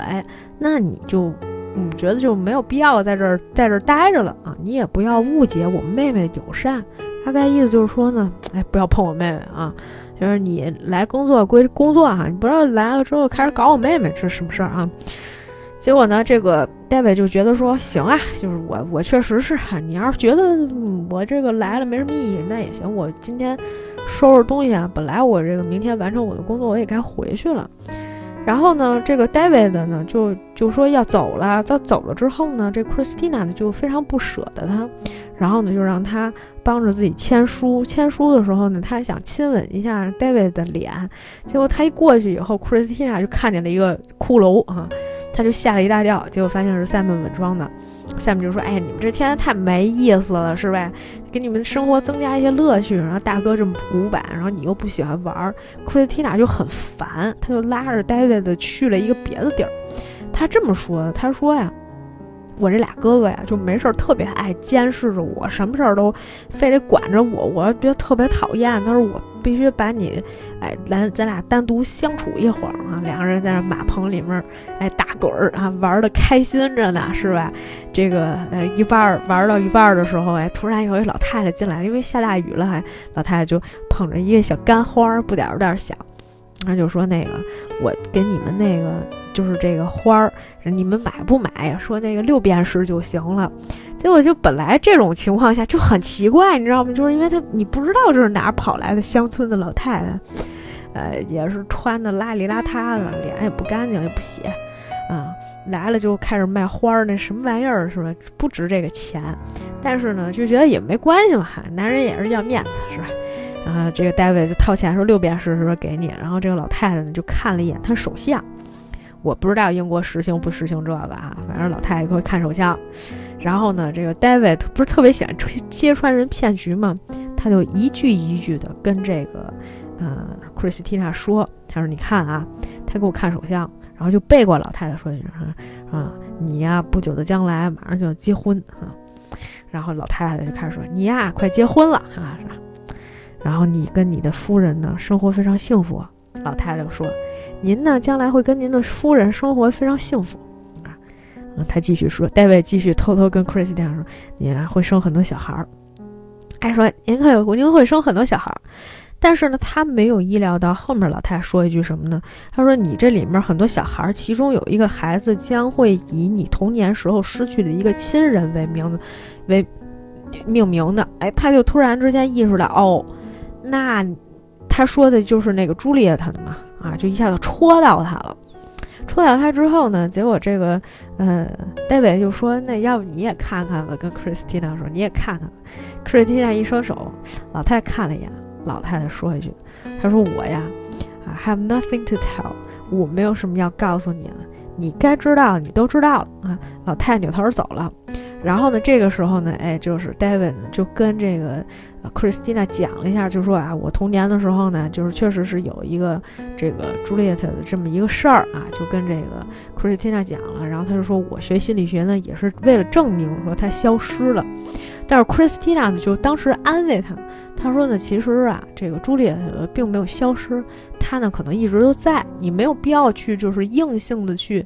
那你就嗯觉得就没有必要在这儿在这儿待着了啊。你也不要误解我们妹妹的友善，大概意思就是说呢，哎，不要碰我妹妹啊，就是你来工作归工作哈，你不要来了之后开始搞我妹妹，这是什么事儿啊？结果呢，这个 David 就觉得说行啊，就是我我确实是，你要是觉得我这个来了没什么意义，那也行。我今天收拾东西啊，本来我这个明天完成我的工作，我也该回去了。然后呢，这个 David 呢就就说要走了。他走了之后呢，这 Christina 呢就非常不舍得他，然后呢就让他帮着自己签书。签书的时候呢，他想亲吻一下 David 的脸，结果他一过去以后，Christina 就看见了一个骷髅啊。他就吓了一大跳，结果发现是 Sam 稳装的。，Sam 就说：“哎，你们这天天太没意思了，是吧？给你们生活增加一些乐趣。然后大哥这么古板，然后你又不喜欢玩，Christina 就很烦，他就拉着 David 去了一个别的地儿。他这么说，他说呀。”我这俩哥哥呀，就没事儿特别爱监视着我，什么事儿都非得管着我，我觉得特别讨厌。他说我必须把你，哎，咱咱俩单独相处一会儿啊。两个人在那马棚里面，哎，打滚儿啊，玩的开心着呢，是吧？这个呃，一半儿玩到一半儿的时候，哎，突然有一老太太进来，因为下大雨了，还老太太就捧着一个小干花，不点儿不点儿响。他就说：“那个，我给你们那个，就是这个花儿，你们买不买？说那个六便士就行了。结果就本来这种情况下就很奇怪，你知道吗？就是因为他你不知道这是哪儿跑来的乡村的老太太，呃，也是穿的邋里邋遢的，脸也不干净，也不洗，啊，来了就开始卖花儿，那什么玩意儿是吧？不值这个钱，但是呢，就觉得也没关系嘛，男人也是要面子，是吧？”然后这个大卫就掏钱说六便士是说给你，然后这个老太太呢就看了一眼他手相，我不知道英国实行不实行这个啊，反正老太太会看手相。然后呢，这个 David 不是特别喜欢揭穿人骗局吗？他就一句一句的跟这个呃 Christina 说，他说你看啊，他给我看手相，然后就背过老太太说一句啊，你呀不久的将来马上就要结婚啊，然后老太太就开始说你呀快结婚了啊。然后你跟你的夫人呢，生活非常幸福。老太太就说：“您呢，将来会跟您的夫人生活非常幸福。”啊，嗯他继续说，戴维继续偷偷跟 Christina 说：“您会生很多小孩儿。”还说：“您会您会生很多小孩儿。”但是呢，他没有意料到后面老太太说一句什么呢？他说：“你这里面很多小孩儿，其中有一个孩子将会以你童年时候失去的一个亲人为名字为命名的。”哎，他就突然之间意识到，哦。那他说的就是那个朱丽叶他的嘛啊，就一下子戳到他了。戳到他之后呢，结果这个呃，戴维就说：“那要不你也看看吧。”跟 Christina 说：“你也看看。”Christina 一伸手，老太太看了一眼，老太太说一句：“她说我呀啊 have nothing to tell，我没有什么要告诉你了。你该知道你都知道了啊。老太太扭头走了。然后呢，这个时候呢，哎，就是 David 就跟这个 Christina 讲了一下，就说啊，我童年的时候呢，就是确实是有一个这个 Juliet 的这么一个事儿啊，就跟这个 Christina 讲了。然后他就说我学心理学呢，也是为了证明说他消失了。但是 Christina 呢，就当时安慰他，他说呢，其实啊，这个朱丽叶并没有消失，他呢可能一直都在，你没有必要去就是硬性的去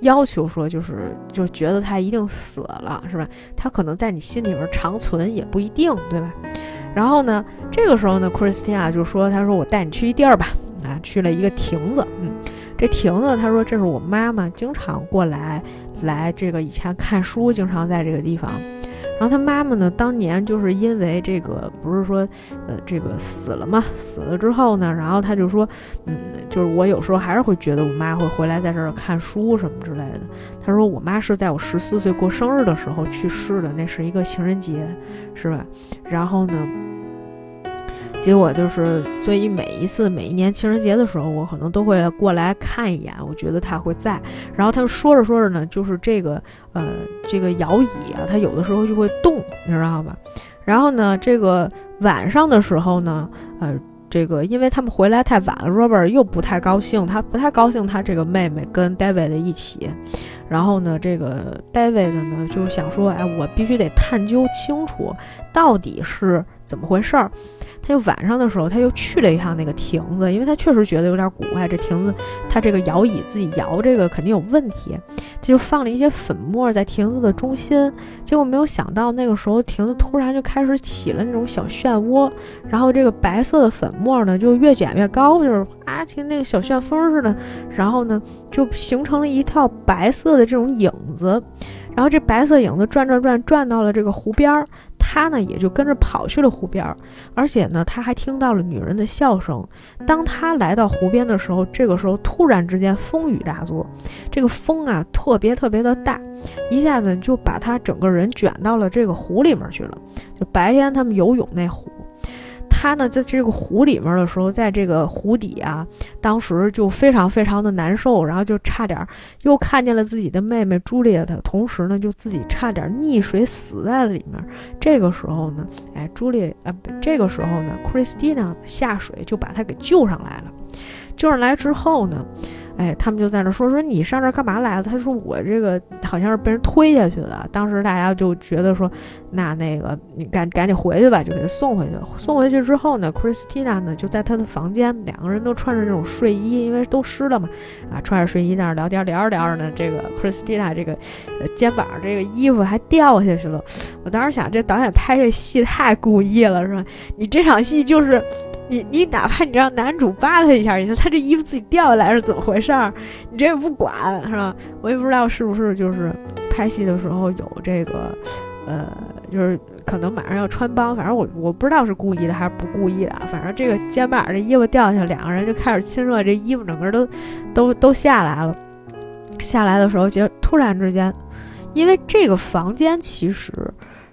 要求说就是就觉得他一定死了，是吧？他可能在你心里边长存也不一定，对吧？然后呢，这个时候呢克里斯蒂亚就说，他说我带你去一地儿吧，啊，去了一个亭子，嗯，这亭子，他说这是我妈妈经常过来来这个以前看书，经常在这个地方。然后他妈妈呢，当年就是因为这个，不是说，呃，这个死了嘛？死了之后呢，然后他就说，嗯，就是我有时候还是会觉得我妈会回来在这儿看书什么之类的。他说我妈是在我十四岁过生日的时候去世的，那是一个情人节，是吧？然后呢？结果就是，所以每一次每一年情人节的时候，我可能都会过来看一眼。我觉得他会在。然后他们说着说着呢，就是这个呃这个摇椅啊，它有的时候就会动，你知道吧？然后呢，这个晚上的时候呢，呃，这个因为他们回来太晚了，Robert 又不太高兴，他不太高兴他这个妹妹跟 David 一起。然后呢，这个 David 呢就想说，哎，我必须得探究清楚到底是怎么回事儿。他就晚上的时候，他又去了一趟那个亭子，因为他确实觉得有点古怪。这亭子，他这个摇椅自己摇这个肯定有问题。他就放了一些粉末在亭子的中心，结果没有想到那个时候亭子突然就开始起了那种小漩涡，然后这个白色的粉末呢就越卷越高，就是啊，像那个小旋风似的，然后呢就形成了一套白色的这种影子，然后这白色影子转转转转到了这个湖边儿。他呢也就跟着跑去了湖边儿，而且呢他还听到了女人的笑声。当他来到湖边的时候，这个时候突然之间风雨大作，这个风啊特别特别的大，一下子就把他整个人卷到了这个湖里面去了。就白天他们游泳那湖。他呢，在这个湖里面的时候，在这个湖底啊，当时就非常非常的难受，然后就差点又看见了自己的妹妹朱丽叶，同时呢，就自己差点溺水死在了里面。这个时候呢，哎，朱丽啊，这个时候呢，Christina 下水就把他给救上来了。救上来之后呢。哎，他们就在那说说你上这干嘛来了？他说我这个好像是被人推下去的。当时大家就觉得说，那那个你赶赶紧回去吧，就给他送回去了。送回去之后呢，Christina 呢就在他的房间，两个人都穿着这种睡衣，因为都湿了嘛，啊，穿着睡衣在那聊天，聊着聊着呢，这个 Christina 这个肩膀这个衣服还掉下去了。我当时想，这导演拍这戏太故意了，是吧？你这场戏就是。你你哪怕你让男主扒他一下，你说他这衣服自己掉下来是怎么回事儿？你这也不管是吧？我也不知道是不是就是拍戏的时候有这个，呃，就是可能马上要穿帮，反正我我不知道是故意的还是不故意的。反正这个肩膀这衣服掉下去，两个人就开始亲热，这衣服整个都都都下来了。下来的时候，就突然之间，因为这个房间其实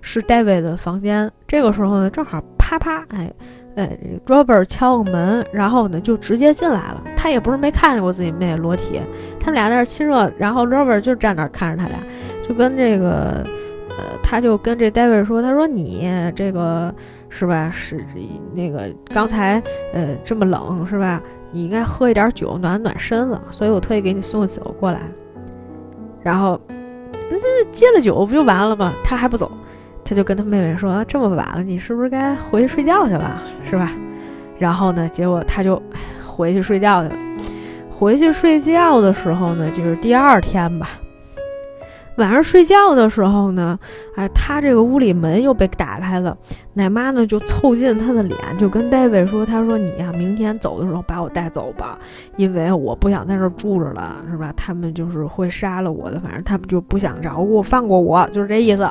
是 David 的房间，这个时候呢，正好啪啪，哎。哎，Robert 敲个门，然后呢就直接进来了。他也不是没看见过自己妹裸体，他们俩在那亲热，然后 Robert 就站那看着他俩，就跟这个，呃，他就跟这 David 说：“他说你这个是吧？是那个刚才呃这么冷是吧？你应该喝一点酒暖暖身子，所以我特意给你送酒过来。然后那接了酒不就完了吗？他还不走。”他就跟他妹妹说：“这么晚了，你是不是该回去睡觉去了，是吧？”然后呢，结果他就回去睡觉去了。回去睡觉的时候呢，就是第二天吧。晚上睡觉的时候呢，哎，他这个屋里门又被打开了。奶妈呢就凑近他的脸，就跟大卫说：“他说你呀，明天走的时候把我带走吧，因为我不想在这住着了，是吧？他们就是会杀了我的，反正他们就不想照顾，放过我，就是这意思。”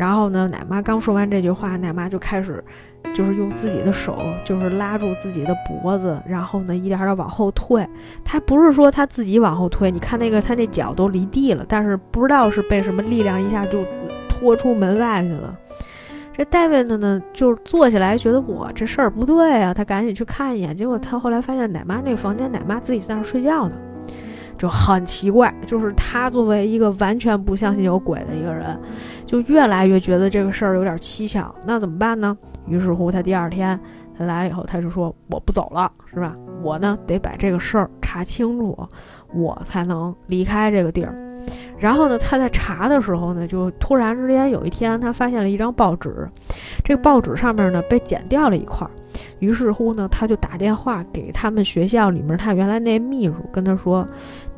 然后呢，奶妈刚说完这句话，奶妈就开始，就是用自己的手，就是拉住自己的脖子，然后呢，一点点往后退。她不是说她自己往后退，你看那个，她那脚都离地了，但是不知道是被什么力量一下就拖出门外去了。这戴维呢呢，就是坐起来觉得我这事儿不对啊，他赶紧去看一眼，结果他后来发现奶妈那个房间，奶妈自己在那睡觉呢。就很奇怪，就是他作为一个完全不相信有鬼的一个人，就越来越觉得这个事儿有点蹊跷。那怎么办呢？于是乎，他第二天他来了以后，他就说：“我不走了，是吧？我呢得把这个事儿查清楚，我才能离开这个地儿。”然后呢，他在查的时候呢，就突然之间有一天，他发现了一张报纸，这个报纸上面呢被剪掉了一块。于是乎呢，他就打电话给他们学校里面他原来那秘书，跟他说：“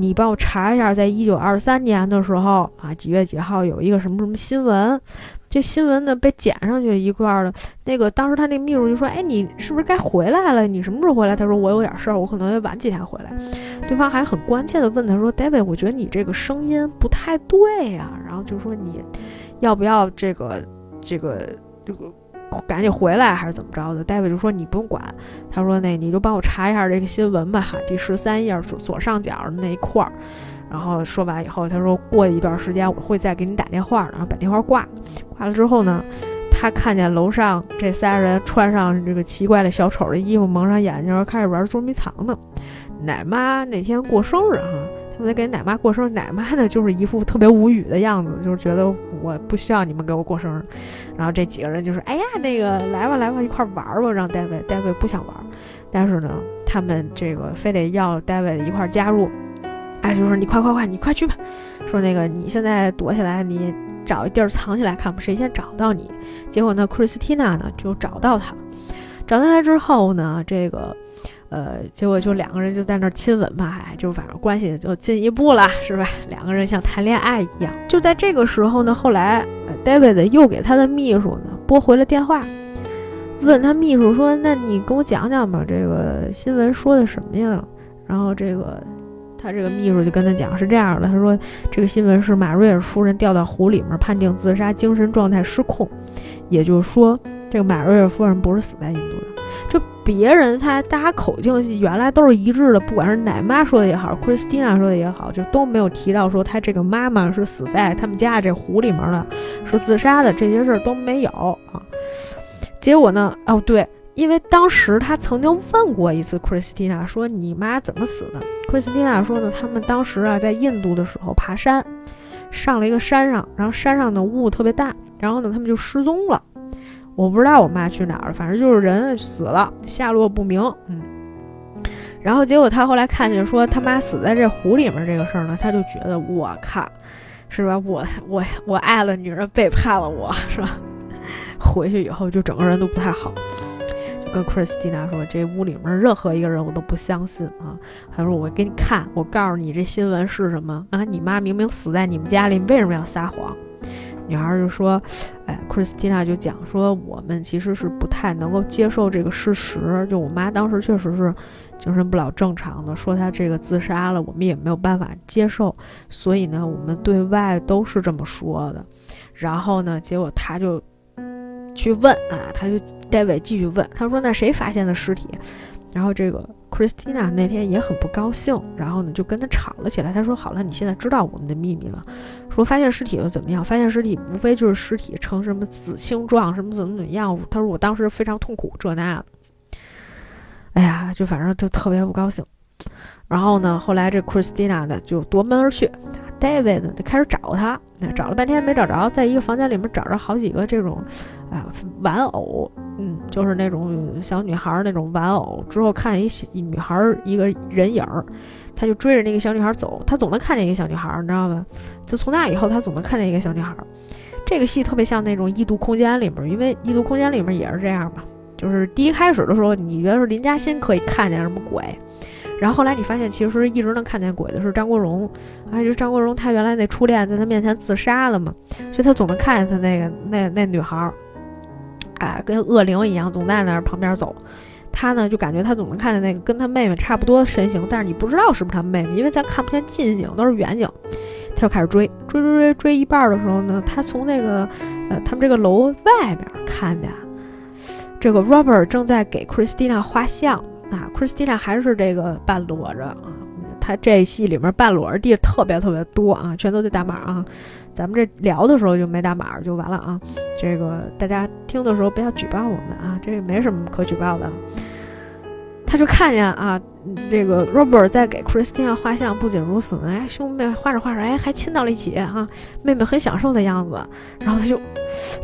你帮我查一下，在一九二三年的时候啊，几月几号有一个什么什么新闻？这新闻呢被剪上去一块儿了。那个当时他那秘书就说：‘哎，你是不是该回来了？你什么时候回来？’他说：‘我有点事儿，我可能要晚几天回来。’对方还很关切的问他说：‘David，我觉得你这个声音不太对呀。’然后就说你要不要这个这个这个。”赶紧回来还是怎么着的？戴维就说你不用管，他说那你就帮我查一下这个新闻吧，哈，第十三页左左上角那一块儿。然后说完以后，他说过一段时间我会再给你打电话，然后把电话挂了。挂了之后呢，他看见楼上这仨人穿上这个奇怪的小丑的衣服，蒙上眼睛，开始玩捉迷藏呢。奶妈那天过生日哈。我在给奶妈过生日，奶妈呢就是一副特别无语的样子，就是觉得我不需要你们给我过生日。然后这几个人就说：“哎呀，那个来吧来吧，一块玩吧。”让戴维，戴维不想玩，但是呢，他们这个非得要戴维一块加入。哎，就说你快快快，你快去吧。说那个你现在躲起来，你找一地儿藏起来，看谁先找到你。结果呢，Christina 呢就找到他，找到他之后呢，这个。呃，结果就两个人就在那儿亲吻嘛，哎，就反正关系就进一步了，是吧？两个人像谈恋爱一样。就在这个时候呢，后来呃 David 又给他的秘书呢拨回了电话，问他秘书说：“那你跟我讲讲吧，这个新闻说的什么呀？”然后这个他这个秘书就跟他讲是这样的，他说这个新闻是马瑞尔夫人掉到湖里面，判定自杀，精神状态失控，也就是说，这个马瑞尔夫人不是死在印度的。就别人他大家口径原来都是一致的，不管是奶妈说的也好，Christina 说的也好，就都没有提到说他这个妈妈是死在他们家这湖里面的，说自杀的这些事儿都没有啊。结果呢，哦对，因为当时他曾经问过一次 Christina 说你妈怎么死的？Christina 说呢，他们当时啊在印度的时候爬山，上了一个山上，然后山上的雾特别大，然后呢他们就失踪了。我不知道我妈去哪儿了，反正就是人死了，下落不明。嗯，然后结果他后来看见说他妈死在这湖里面这个事儿呢，他就觉得我靠，是吧？我我我爱了女人背叛了我，是吧？回去以后就整个人都不太好，就跟 Christina 说这屋里面任何一个人我都不相信啊。他说我给你看，我告诉你这新闻是什么啊？你妈明明死在你们家里，你为什么要撒谎？女孩就说：“哎，Christina 就讲说，我们其实是不太能够接受这个事实。就我妈当时确实是精神不老正常的，说她这个自杀了，我们也没有办法接受。所以呢，我们对外都是这么说的。然后呢，结果他就去问啊，他就 David 继续问，他说：那谁发现的尸体？然后这个。” Christina 那天也很不高兴，然后呢就跟他吵了起来。他说：“好了，你现在知道我们的秘密了。说发现尸体又怎么样？发现尸体无非就是尸体呈什么紫青状，什么怎么怎么样。”他说：“我当时非常痛苦，这那的。”哎呀，就反正就特别不高兴。然后呢，后来这 Christina 呢就夺门而去。David 呢就开始找他，找了半天没找着，在一个房间里面找着好几个这种啊玩偶，嗯，就是那种小女孩那种玩偶。之后看见一小女孩一个人影儿，他就追着那个小女孩走，他总能看见一个小女孩，你知道吗？就从那以后，他总能看见一个小女孩。这个戏特别像那种异度空间里面，因为异度空间里面也是这样嘛，就是第一开始的时候，你觉得是林嘉欣可以看见什么鬼？然后后来你发现，其实一直能看见鬼的是张国荣，啊，就是张国荣他原来那初恋在他面前自杀了嘛，所以他总能看见他那个那那女孩儿，哎，跟恶灵一样，总在那儿旁边走。他呢就感觉他总能看见那个跟他妹妹差不多的身形，但是你不知道是不是他妹妹，因为咱看不见近景，都是远景。他就开始追，追追追追一半的时候呢，他从那个呃他们这个楼外面看见，这个 Robert 正在给 Christina 画像。啊，Christina 还是这个半裸着啊，她这戏里面半裸着地特别特别多啊，全都得打码啊。咱们这聊的时候就没打码就完了啊。这个大家听的时候不要举报我们啊，这也没什么可举报的。他就看见啊，这个 Robert 在给 Christina 画像，不仅如此呢，哎，兄妹画着画着，哎，还亲到了一起啊，妹妹很享受的样子，然后他就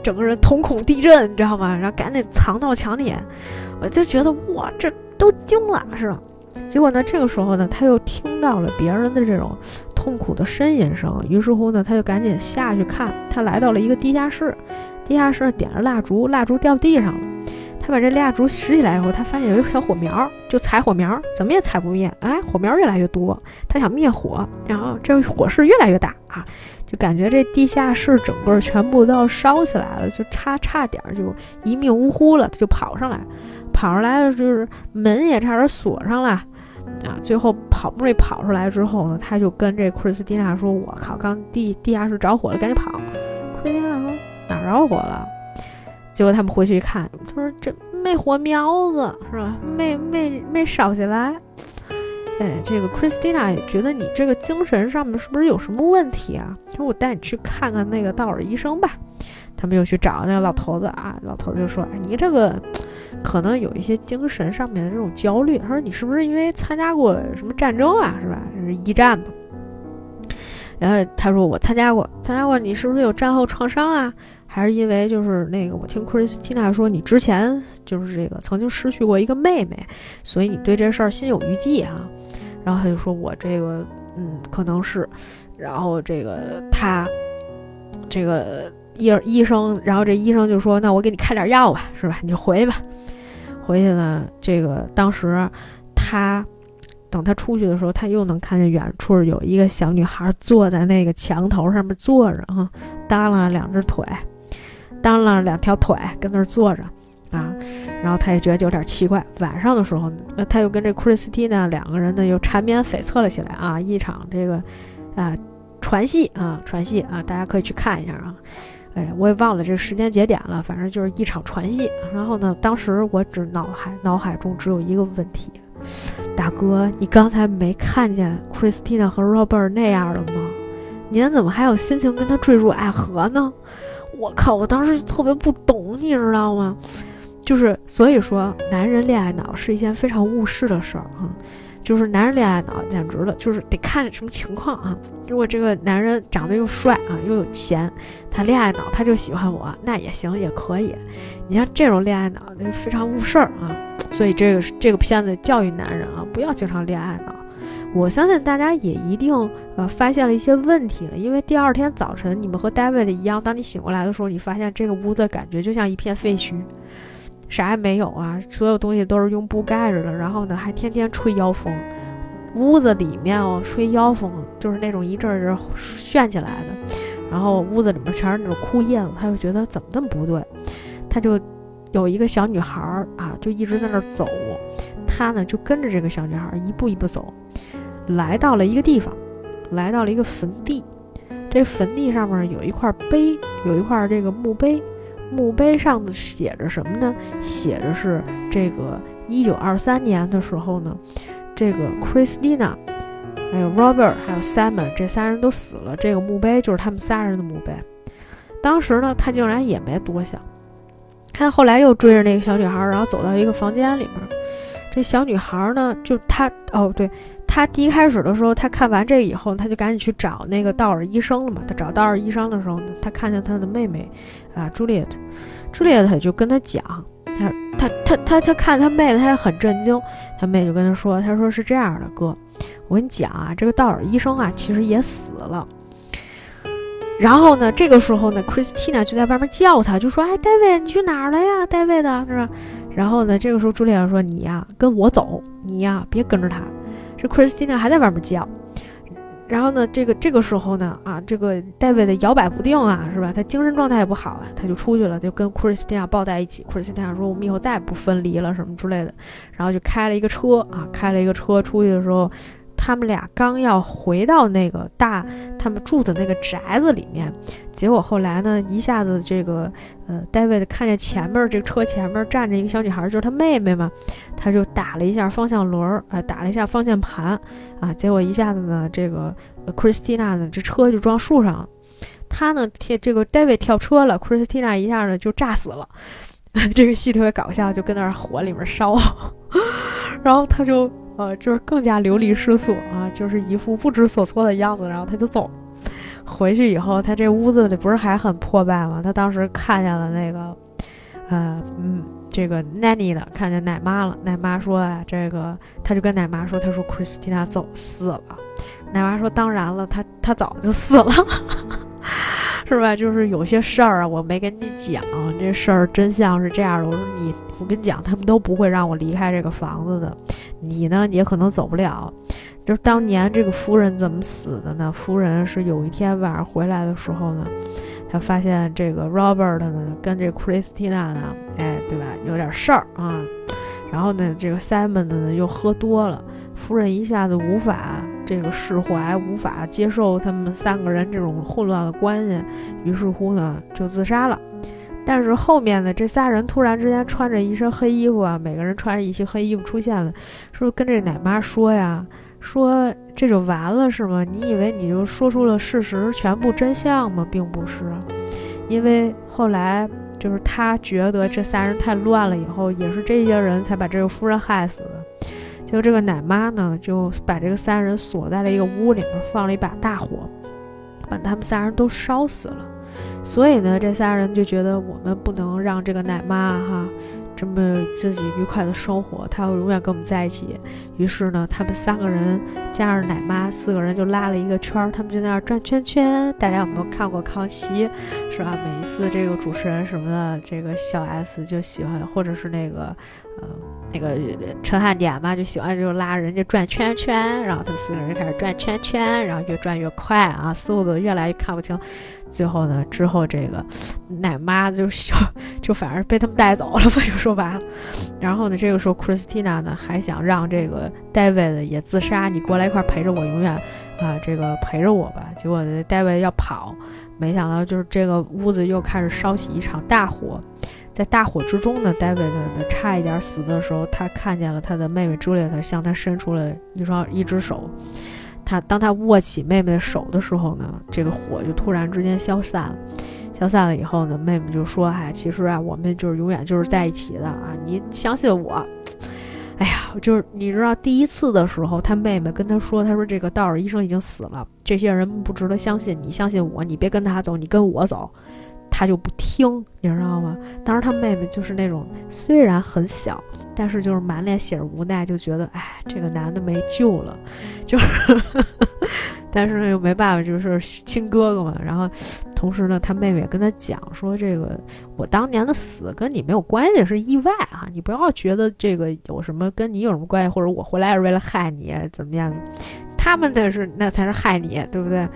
整个人瞳孔地震，你知道吗？然后赶紧藏到墙里，我就觉得哇，这都惊了，是吧？结果呢，这个时候呢，他又听到了别人的这种痛苦的呻吟声，于是乎呢，他就赶紧下去看，他来到了一个地下室，地下室点着蜡烛，蜡烛掉地上了。他把这蜡烛拾起来以后，他发现有一个小火苗，就踩火苗，怎么也踩不灭。哎，火苗越来越多，他想灭火，然后这火势越来越大啊，就感觉这地下室整个全部都要烧起来了，就差差点就一命呜呼了。他就跑上来，跑出来了，就是门也差点锁上了啊。最后好不容易跑出来之后呢，他就跟这克里斯蒂娜说：“我靠，刚地地下室着火了，赶紧跑。”克里斯蒂娜说：“哪着火了？”结果他们回去一看，他说：“这没火苗子是吧？没没没烧起来。”哎，这个克里斯蒂娜也觉得你这个精神上面是不是有什么问题啊？说我带你去看看那个道尔医生吧。他们又去找那个老头子啊，老头子就说：“你这个可能有一些精神上面的这种焦虑。”他说：“你是不是因为参加过什么战争啊？是吧？是一战嘛？”然后他说：“我参加过，参加过。你是不是有战后创伤啊？”还是因为就是那个，我听 Christina 说你之前就是这个曾经失去过一个妹妹，所以你对这事儿心有余悸啊。然后他就说我这个嗯可能是，然后这个他这个医医生，然后这医生就说那我给你开点药吧，是吧？你就回吧。回去呢，这个当时他等他出去的时候，他又能看见远处有一个小女孩坐在那个墙头上面坐着啊，耷拉两只腿。当了两条腿跟那儿坐着，啊，然后他也觉得有点奇怪。晚上的时候，呃，他又跟这 Christina 两个人呢又缠绵悱恻了起来啊，一场这个啊传戏啊传戏啊，大家可以去看一下啊。哎，我也忘了这个时间节点了，反正就是一场传戏。然后呢，当时我只脑海脑海中只有一个问题：大哥，你刚才没看见 Christina 和 Robert 那样的吗？您怎么还有心情跟他坠入爱河呢？我靠！我当时特别不懂，你知道吗？就是所以说，男人恋爱脑是一件非常误事的事儿啊。就是男人恋爱脑简直了，就是得看什么情况啊。如果这个男人长得又帅啊，又有钱，他恋爱脑他就喜欢我，那也行，也可以。你像这种恋爱脑，那非常误事儿啊。所以这个这个片子教育男人啊，不要经常恋爱脑。我相信大家也一定呃发现了一些问题了，因为第二天早晨你们和 David 一样，当你醒过来的时候，你发现这个屋子感觉就像一片废墟，啥也没有啊，所有东西都是用布盖着的，然后呢还天天吹妖风，屋子里面哦吹妖风就是那种一阵一阵旋起来的，然后屋子里面全是那种枯叶子，他就觉得怎么那么不对，他就有一个小女孩儿啊，就一直在那儿走，他呢就跟着这个小女孩一步一步走。来到了一个地方，来到了一个坟地。这坟地上面有一块碑，有一块这个墓碑。墓碑上的写着什么呢？写着是这个一九二三年的时候呢，这个 Christina，还有 Robert，还有 Simon 这仨人都死了。这个墓碑就是他们仨人的墓碑。当时呢，他竟然也没多想。他后来又追着那个小女孩，然后走到一个房间里面。这小女孩呢，就她哦，对。他第一开始的时候，他看完这个以后，他就赶紧去找那个道尔医生了嘛。他找道尔医生的时候呢，他看见他的妹妹，啊，朱丽叶，朱丽叶他就跟他讲，他他他他他看他妹妹，他也很震惊。他妹就跟他说，他说是这样的，哥，我跟你讲啊，这个道尔医生啊，其实也死了。然后呢，这个时候呢，Christina 就在外面叫他，就说，哎，，David，，你去哪儿了呀？戴维的是吧？然后呢，这个时候朱丽叶说，你呀，跟我走，你呀，别跟着他。这 Christina 还在外面叫，然后呢，这个这个时候呢，啊，这个 David 摇摆不定啊，是吧？他精神状态也不好啊，他就出去了，就跟 Christina 抱在一起。Christina 说：“我们以后再也不分离了，什么之类的。”然后就开了一个车啊，开了一个车出去的时候。他们俩刚要回到那个大他们住的那个宅子里面，结果后来呢，一下子这个呃，David 看见前面这个车前面站着一个小女孩，就是他妹妹嘛，他就打了一下方向轮儿，啊，打了一下方向盘，啊，结果一下子呢，这个 Christina 呢，这车就撞树上了，他呢跳这个 David 跳车了，Christina 一下子就炸死了，这个戏特别搞笑，就跟那儿火里面烧，然后他就。呃，就是更加流离失所啊，就是一副不知所措的样子，然后他就走。回去以后，他这屋子里不是还很破败吗？他当时看见了那个，呃，嗯，这个 nanny 了，看见奶妈了。奶妈说啊，这个他就跟奶妈说，他说 Christina 走死了。奶妈说，当然了，他他早就死了，是吧？就是有些事儿啊，我没跟你讲，这事儿真相是这样的。我说你，我跟你讲，他们都不会让我离开这个房子的。你呢，也可能走不了。就是当年这个夫人怎么死的呢？夫人是有一天晚上回来的时候呢，她发现这个 Robert 呢跟这 Christina 呢，哎，对吧，有点事儿啊。然后呢，这个 Simon 呢又喝多了，夫人一下子无法这个释怀，无法接受他们三个人这种混乱的关系，于是乎呢就自杀了。但是后面呢，这仨人突然之间穿着一身黑衣服啊，每个人穿着一些黑衣服出现了，说跟这奶妈说呀。说这就完了是吗？你以为你就说出了事实全部真相吗？并不是，因为后来就是他觉得这仨人太乱了，以后也是这些人才把这个夫人害死的。就这个奶妈呢，就把这个三人锁在了一个屋里面，放了一把大火，把他们仨人都烧死了。所以呢，这仨人就觉得我们不能让这个奶妈哈。这么自己愉快的生活，她会永远跟我们在一起。于是呢，他们三个人加上奶妈，四个人就拉了一个圈儿，他们就在那儿转圈圈。大家有没有看过《康熙》？是吧？每一次这个主持人什么的，这个小 S 就喜欢，或者是那个。呃，那个陈汉典嘛，就喜欢就拉人家转圈圈，然后他们四个人开始转圈圈，然后越转越快啊，速度越来越看不清。最后呢，之后这个奶妈就笑就反而被他们带走了吧，就说白了。然后呢，这个时候 Christina 呢还想让这个 David 也自杀，你过来一块陪着我，永远啊这个陪着我吧。结果 David 要跑，没想到就是这个屋子又开始烧起一场大火。在大火之中呢，David 呢差一点死的时候，他看见了他的妹妹 Juliet 向他伸出了一双一只手。他当他握起妹妹的手的时候呢，这个火就突然之间消散了。消散了以后呢，妹妹就说：“哎，其实啊，我们就是永远就是在一起的啊，你相信我。”哎呀，就是你知道第一次的时候，他妹妹跟他说：“他说这个道尔医生已经死了，这些人不值得相信，你相信我，你别跟他走，你跟我走。”他就不听，你知道吗？当时他妹妹就是那种虽然很小，但是就是满脸写着无奈，就觉得哎，这个男的没救了，就是，但是呢又没办法，就是亲哥哥嘛。然后同时呢，他妹妹也跟他讲说，这个我当年的死跟你没有关系，是意外啊，你不要觉得这个有什么跟你有什么关系，或者我回来是为了害你怎么样？他们那是那才是害你，对不对？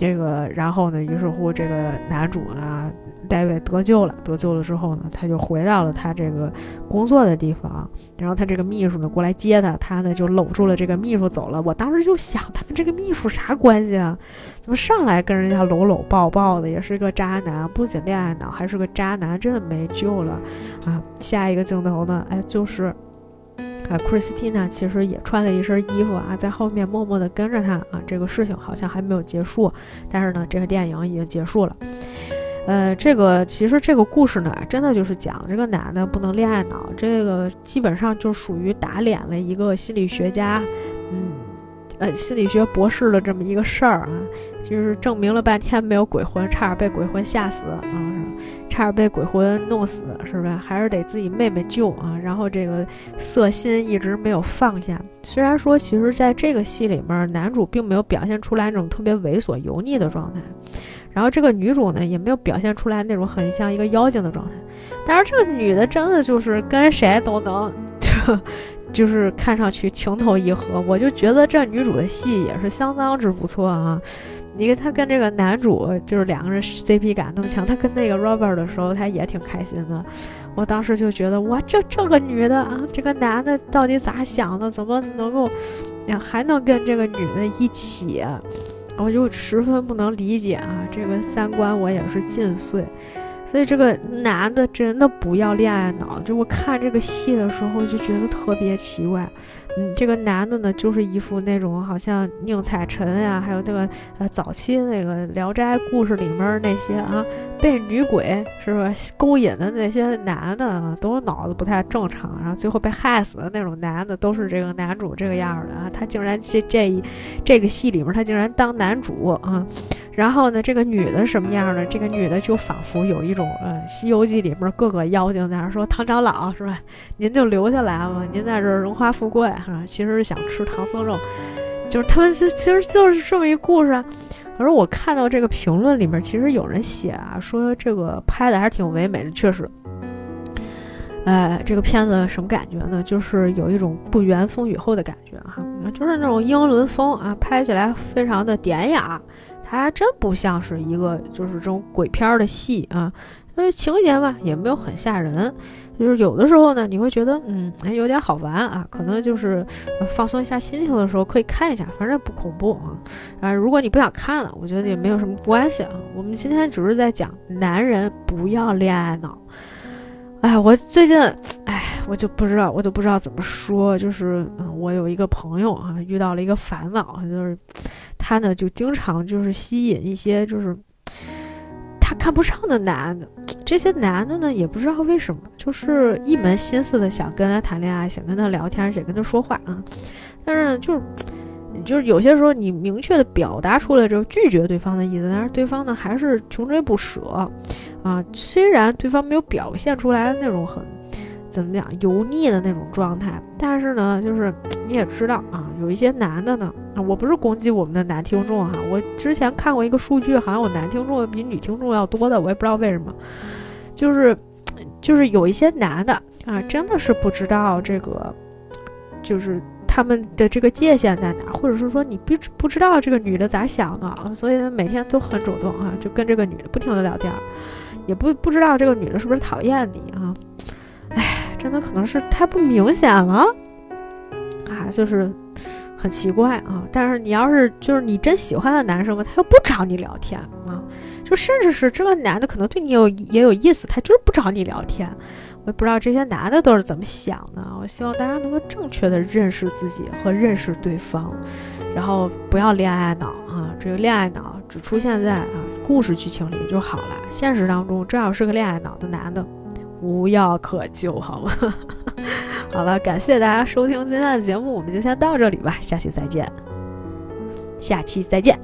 这个，然后呢？于是乎，这个男主呢，戴维得救了。得救了之后呢，他就回到了他这个工作的地方。然后他这个秘书呢过来接他，他呢就搂住了这个秘书走了。我当时就想，他跟这个秘书啥关系啊？怎么上来跟人家搂搂抱抱的？也是个渣男，不仅恋爱脑，还是个渣男，真的没救了啊！下一个镜头呢？哎，就是。啊，Christina 其实也穿了一身衣服啊，在后面默默地跟着他啊。这个事情好像还没有结束，但是呢，这个电影已经结束了。呃，这个其实这个故事呢，真的就是讲这个男的不能恋爱脑，这个基本上就属于打脸了一个心理学家，嗯，呃，心理学博士的这么一个事儿啊，就是证明了半天没有鬼魂，差点被鬼魂吓死啊。差点被鬼魂弄死，是吧？还是得自己妹妹救啊！然后这个色心一直没有放下。虽然说，其实在这个戏里面，男主并没有表现出来那种特别猥琐油腻的状态，然后这个女主呢，也没有表现出来那种很像一个妖精的状态。但是这个女的真的就是跟谁都能，就就是看上去情投意合。我就觉得这女主的戏也是相当之不错啊。你看他跟这个男主就是两个人 CP 感那么强，他跟那个 Robert 的时候他也挺开心的。我当时就觉得哇，这这个女的啊，这个男的到底咋想的？怎么能够呀还能跟这个女的一起？我就十分不能理解啊，这个三观我也是尽碎。所以这个男的真的不要恋爱脑，就我看这个戏的时候就觉得特别奇怪嗯，这个男的呢，就是一副那种好像宁采臣呀，还有那个呃早期那个《聊斋》故事里面那些啊，被女鬼是吧勾引的那些男的啊，都脑子不太正常，然后最后被害死的那种男的，都是这个男主这个样的啊。他竟然这这这个戏里面，他竟然当男主啊。然后呢，这个女的什么样呢？这个女的就仿佛有一种呃，《西游记》里面各个妖精在那说：“唐长老是吧？您就留下来吧，您在这荣华富贵哈。”其实是想吃唐僧肉，就是他们其其实就是这么一故事。啊可是我看到这个评论里面，其实有人写啊，说这个拍的还是挺唯美的，确实。哎，这个片子什么感觉呢？就是有一种不原风雨后的感觉哈，就是那种英伦风啊，拍起来非常的典雅。它还真不像是一个就是这种鬼片的戏啊，因为情节嘛也没有很吓人，就是有的时候呢你会觉得嗯哎有点好玩啊，可能就是放松一下心情的时候可以看一下，反正不恐怖啊。啊，如果你不想看了，我觉得也没有什么关系啊。我们今天只是在讲男人不要恋爱脑。哎，我最近哎我就不知道我都不知道怎么说，就是嗯我有一个朋友啊遇到了一个烦恼，就是。他呢，就经常就是吸引一些就是他看不上的男的，这些男的呢，也不知道为什么，就是一门心思的想跟他谈恋爱，想跟他聊天，想跟他说话啊。但是呢就是，就是有些时候你明确的表达出来之后拒绝对方的意思，但是对方呢还是穷追不舍啊。虽然对方没有表现出来的那种很。怎么讲油腻的那种状态，但是呢，就是 你也知道啊，有一些男的呢，我不是攻击我们的男听众哈，我之前看过一个数据，好像我男听众比女听众要多的，我也不知道为什么，就是就是有一些男的啊，真的是不知道这个，就是他们的这个界限在哪，或者是说你不不知道这个女的咋想的，所以呢每天都很主动啊，就跟这个女的不停的聊天，也不不知道这个女的是不是讨厌你啊。哎真的可能是太不明显了，啊，就是很奇怪啊。但是你要是就是你真喜欢的男生吧，他又不找你聊天啊，就甚至是这个男的可能对你有也有意思，他就是不找你聊天。我也不知道这些男的都是怎么想的。我希望大家能够正确的认识自己和认识对方，然后不要恋爱脑啊。这个恋爱脑只出现在啊故事剧情里就好了，现实当中，这要是个恋爱脑的男的。无药可救，好吗？好了，感谢大家收听今天的节目，我们就先到这里吧，下期再见，下期再见。